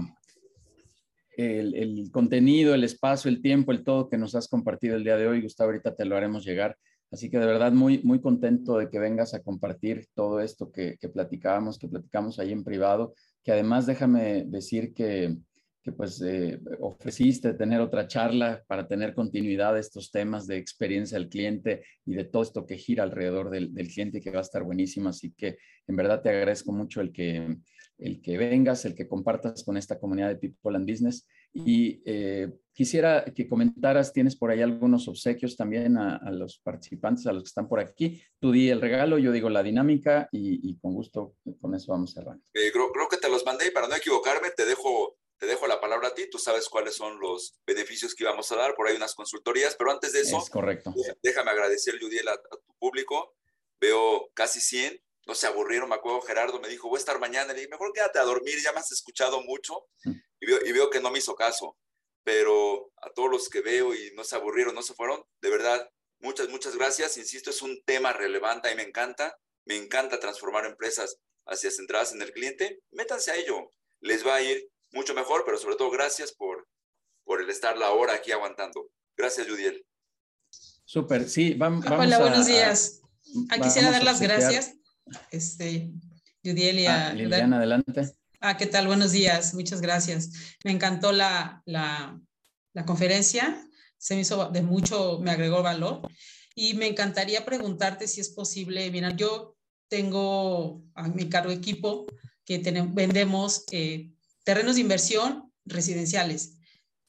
el, el, contenido, el espacio, el tiempo, el todo que nos has compartido el día de hoy, Gustavo, ahorita te lo haremos llegar. Así que de verdad muy, muy contento de que vengas a compartir todo esto que, que platicábamos, que platicamos ahí en privado, que además déjame decir que que pues eh, ofreciste tener otra charla para tener continuidad de estos temas de experiencia del cliente y de todo esto que gira alrededor del, del, cliente que va a estar buenísimo. Así que en verdad te agradezco mucho el que, el que vengas, el que compartas con esta comunidad de People and Business. Y eh, quisiera que comentaras, tienes por ahí algunos obsequios también a, los participantes, a los que están por aquí. Tú di el regalo, yo digo la dinámica y, y con gusto con eso vamos cerrando. Eh, creo, creo que te los mandé y para no equivocarme te dejo te dejo la palabra a ti, tú sabes cuáles son los beneficios que íbamos a dar, por ahí unas consultorías, pero antes de eso, es correcto. déjame agradecer, Judiel, a, a, tu público, veo casi 100, no se aburrieron, me acuerdo, Gerardo me dijo, voy a estar mañana, le dije, mejor quédate a dormir, ya me has escuchado mucho, y, veo, y veo que no me hizo caso, pero a todos los que veo y no se aburrieron, no se fueron, de verdad, muchas, muchas gracias, insisto, es un tema relevante y me encanta, me encanta transformar empresas hacia centradas en el cliente, métanse a ello, les va a ir mucho mejor, pero sobre todo gracias por, por el estar la hora aquí aguantando. Gracias, Judiel. Súper, sí, vamos, Hola, buenos días. ah, quisiera dar las gracias, este, Yudiel y a... Ah, Liliana, adelante. Ah, ¿qué tal? Buenos días, muchas gracias. Me encantó la, la, la conferencia, se me hizo de mucho, me agregó valor. Y me encantaría preguntarte si es posible, mira, yo tengo a mi cargo equipo que tenemos, vendemos eh, terrenos de inversión residenciales.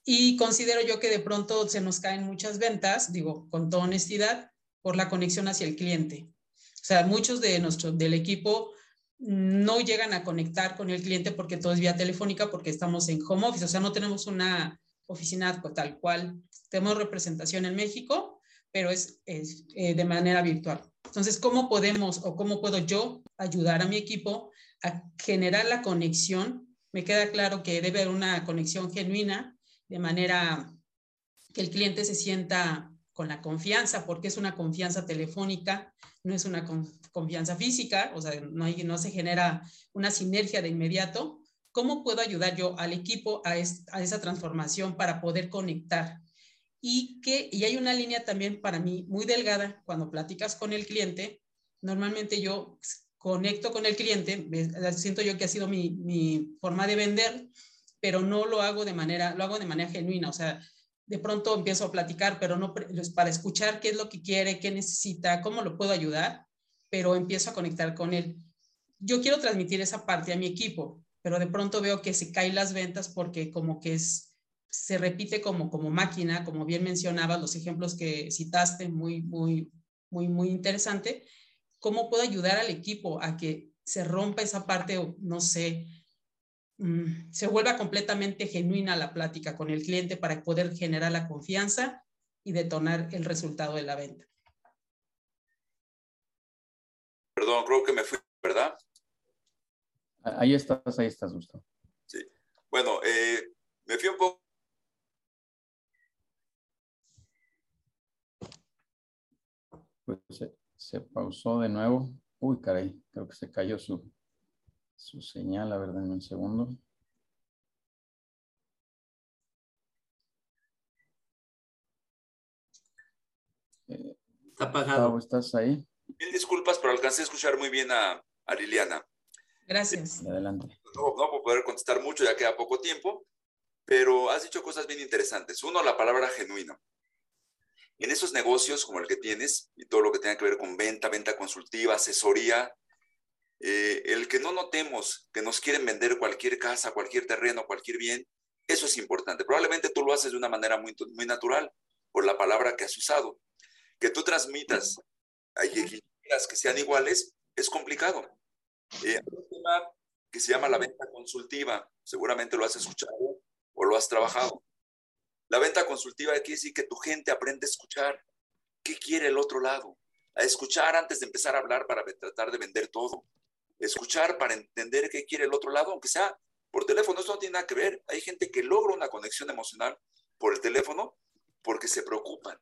Y considero yo que de pronto se nos caen muchas ventas, digo, con toda honestidad, por la conexión hacia el cliente. O sea, muchos de nuestro, del equipo no llegan a conectar con el cliente porque todo es vía telefónica, porque estamos en home office, o sea, no tenemos una oficina tal cual. Tenemos representación en México, pero es, eh, de manera virtual. Entonces, ¿cómo podemos o cómo puedo yo ayudar a mi equipo a generar la conexión? Me queda claro que debe haber una conexión genuina de manera que el cliente se sienta con la confianza, porque es una confianza telefónica, no es una confianza física, o sea, no, se genera una sinergia de inmediato. ¿Cómo puedo ayudar yo al equipo a, a esa transformación para poder conectar? y que y hay una línea también para mí muy delgada cuando platicas con el cliente. Normalmente yo conecto con el cliente, siento yo que ha sido mi, mi, forma de vender, pero no lo hago de manera, lo hago de manera genuina, o sea, de pronto empiezo a platicar, pero no para escuchar qué es lo que quiere, qué necesita, cómo lo puedo ayudar, pero empiezo a conectar con él. Yo quiero transmitir esa parte a mi equipo, pero de pronto veo que se caen las ventas porque como que es se repite como, como máquina, como bien mencionabas, los ejemplos que citaste, muy, muy, muy, muy interesante. ¿Cómo puedo ayudar al equipo a que se rompa esa parte, no sé, mm, se vuelva completamente genuina la plática con el cliente para poder generar la confianza y detonar el resultado de la venta? Perdón, creo que me fui, ¿verdad? Ahí estás, ahí estás, Gustavo. Sí. Bueno, eh, me fui un poco Pues se, pausó de nuevo. Uy, caray, creo que se cayó su, su señal. A ver, denme un segundo. Está apagado. ¿Estás ahí? Mil disculpas, pero alcancé a escuchar muy bien a, Liliana. Gracias. Adelante. No, no puedo poder contestar mucho, ya queda poco tiempo, pero has dicho cosas bien interesantes. Uno, la palabra genuino. En esos negocios como el que tienes y todo lo que tenga que ver con venta, venta consultiva, asesoría, eh, el que no notemos que nos quieren vender cualquier casa, cualquier terreno, cualquier bien, eso es importante. Probablemente tú lo haces de una manera muy, muy natural por la palabra que has usado. Que tú transmitas hay que sean iguales es complicado. Eh, un tema que se llama la venta consultiva, seguramente lo has escuchado o lo has trabajado. La venta consultiva quiere decir que tu gente aprende a escuchar. ¿Qué quiere el otro lado? A escuchar antes de empezar a hablar para tratar de vender todo. Escuchar para entender qué quiere el otro lado, aunque sea por teléfono. Esto no tiene nada que ver. Hay gente que logra una conexión emocional por el teléfono porque se preocupan.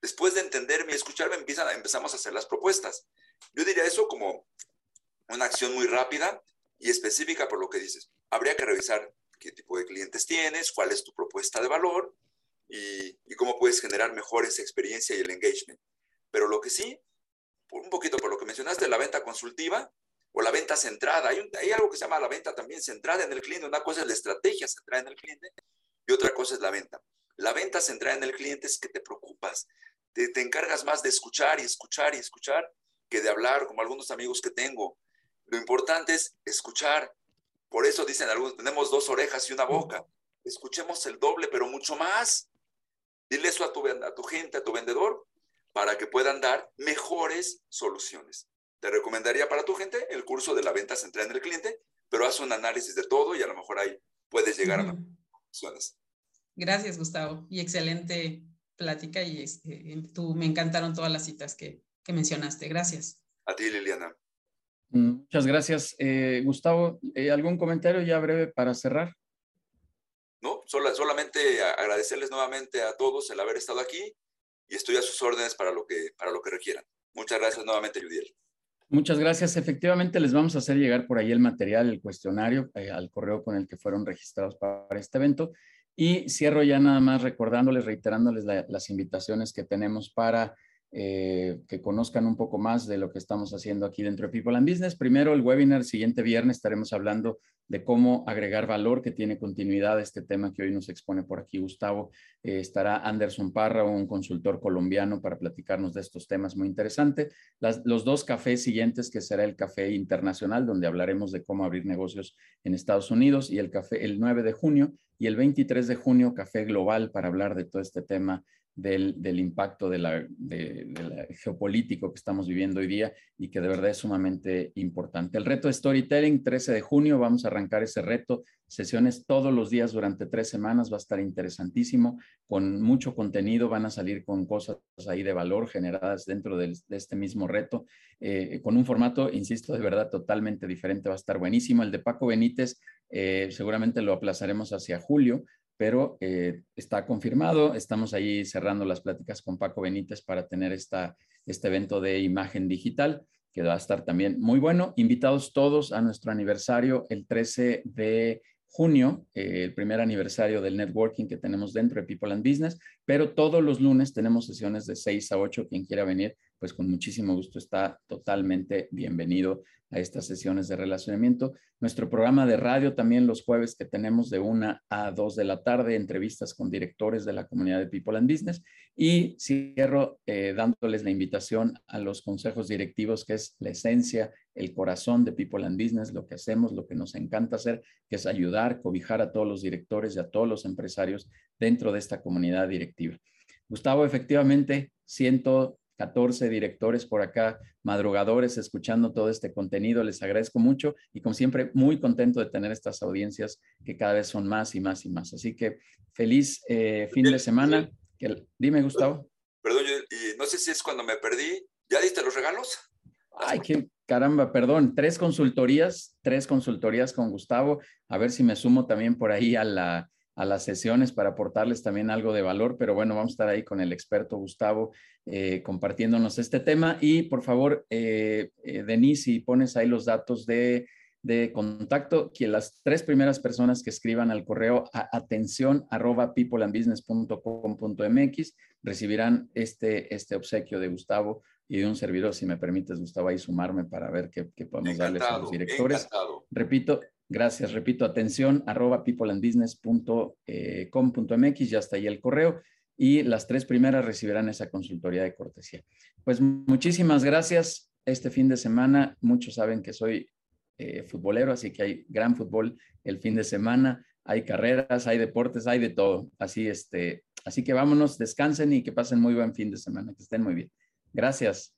Después de entenderme y escucharme, empiezan, empezamos a hacer las propuestas. Yo diría eso como una acción muy rápida y específica por lo que dices. Habría que revisar qué tipo de clientes tienes, cuál es tu propuesta de valor y, cómo puedes generar mejor esa experiencia y el engagement. Pero lo que sí, un poquito por lo que mencionaste, la venta consultiva o la venta centrada. Hay, hay algo que se llama la venta también centrada en el cliente. Una cosa es la estrategia centrada en el cliente y otra cosa es la venta. La venta centrada en el cliente es que te preocupas, te encargas más de escuchar y escuchar y escuchar que de hablar, como algunos amigos que tengo. Lo importante es escuchar, por eso dicen algunos, tenemos dos orejas y una boca. Escuchemos el doble, pero mucho más. Dile eso a tu, a tu gente, a tu vendedor, para que puedan dar mejores soluciones. Te recomendaría para tu gente el curso de la venta central en el cliente, pero haz un análisis de todo y a lo mejor ahí puedes llegar a las soluciones. Gracias, Gustavo. Y excelente plática y este, tú, me encantaron todas las citas que, que mencionaste. Gracias. A ti, Liliana. Muchas gracias. Eh, Gustavo, eh, ¿algún comentario ya breve para cerrar? No, solamente agradecerles nuevamente a todos el haber estado aquí y estoy a sus órdenes para lo que, para lo que requieran. Muchas gracias nuevamente, Judiel. Muchas gracias. Efectivamente, les vamos a hacer llegar por ahí el material, el cuestionario, eh, al correo con el que fueron registrados para este evento. Y cierro ya nada más recordándoles, reiterándoles las invitaciones que tenemos para eh, que conozcan un poco más de lo que estamos haciendo aquí dentro de People and Business. Primero, el webinar, el siguiente viernes estaremos hablando de cómo agregar valor, que tiene continuidad este tema que hoy nos expone por aquí Gustavo. Eh, estará Anderson Parra, un consultor colombiano, para platicarnos de estos temas muy interesantes. los dos cafés siguientes, que será el café internacional, donde hablaremos de cómo abrir negocios en Estados Unidos, y el café el 9 de junio, y el 23 de junio, café global, para hablar de todo este tema del, impacto de geopolítico que estamos viviendo hoy día y que de verdad es sumamente importante. El reto de storytelling, 13 de junio, vamos a arrancar ese reto, sesiones todos los días durante tres semanas, va a estar interesantísimo, con mucho contenido, van a salir con cosas ahí de valor generadas dentro de, este mismo reto, eh, con un formato, insisto, de verdad totalmente diferente, va a estar buenísimo. El de Paco Benítez, eh, seguramente lo aplazaremos hacia julio, pero eh, está confirmado. Estamos ahí cerrando las pláticas con Paco Benítez para tener esta, este evento de imagen digital, que va a estar también muy bueno. Invitados todos a nuestro aniversario el 13 de junio, eh, el primer aniversario del networking que tenemos dentro de People and Business, pero todos los lunes tenemos sesiones de 6 a 8. Quien quiera venir, pues con muchísimo gusto está totalmente bienvenido a estas sesiones de relacionamiento. Nuestro programa de radio también los jueves que tenemos de una a dos de la tarde, entrevistas con directores de la comunidad de People and Business. Y cierro eh, dándoles la invitación a los consejos directivos, que es la esencia, el corazón de People and Business, lo que hacemos, lo que nos encanta hacer, que es ayudar, cobijar a todos los directores y a todos los empresarios dentro de esta comunidad directiva. Gustavo, efectivamente, siento 14 directores por acá, madrugadores, escuchando todo este contenido. Les agradezco mucho y como siempre, muy contento de tener estas audiencias que cada vez son más y más y más. Así que feliz eh, fin de semana. dime, Gustavo. Perdón, y no sé si es cuando me perdí. ¿Ya diste los regalos? Ay, qué caramba, perdón. Tres consultorías, tres consultorías con Gustavo. A ver si me sumo también por ahí a la, a las sesiones para aportarles también algo de valor, pero bueno, vamos a estar ahí con el experto Gustavo eh, compartiéndonos este tema y por favor, eh, eh, Denise, si pones ahí los datos de, contacto, que las tres primeras personas que escriban al correo a atención arroba peopleandbusiness.com.mx recibirán este, este obsequio de Gustavo y de un servidor, si me permites, Gustavo, ahí sumarme para ver qué, podemos darles a los directores. Repito, Gracias, repito, atención, arroba peopleandbusiness.com.mx, ya está ahí el correo y las tres primeras recibirán esa consultoría de cortesía. Pues muchísimas gracias. Este fin de semana, muchos saben que soy eh, futbolero, así que hay gran fútbol el fin de semana, hay carreras, hay deportes, hay de todo. Así, este, así que vámonos, descansen y que pasen muy buen fin de semana, que estén muy bien. Gracias.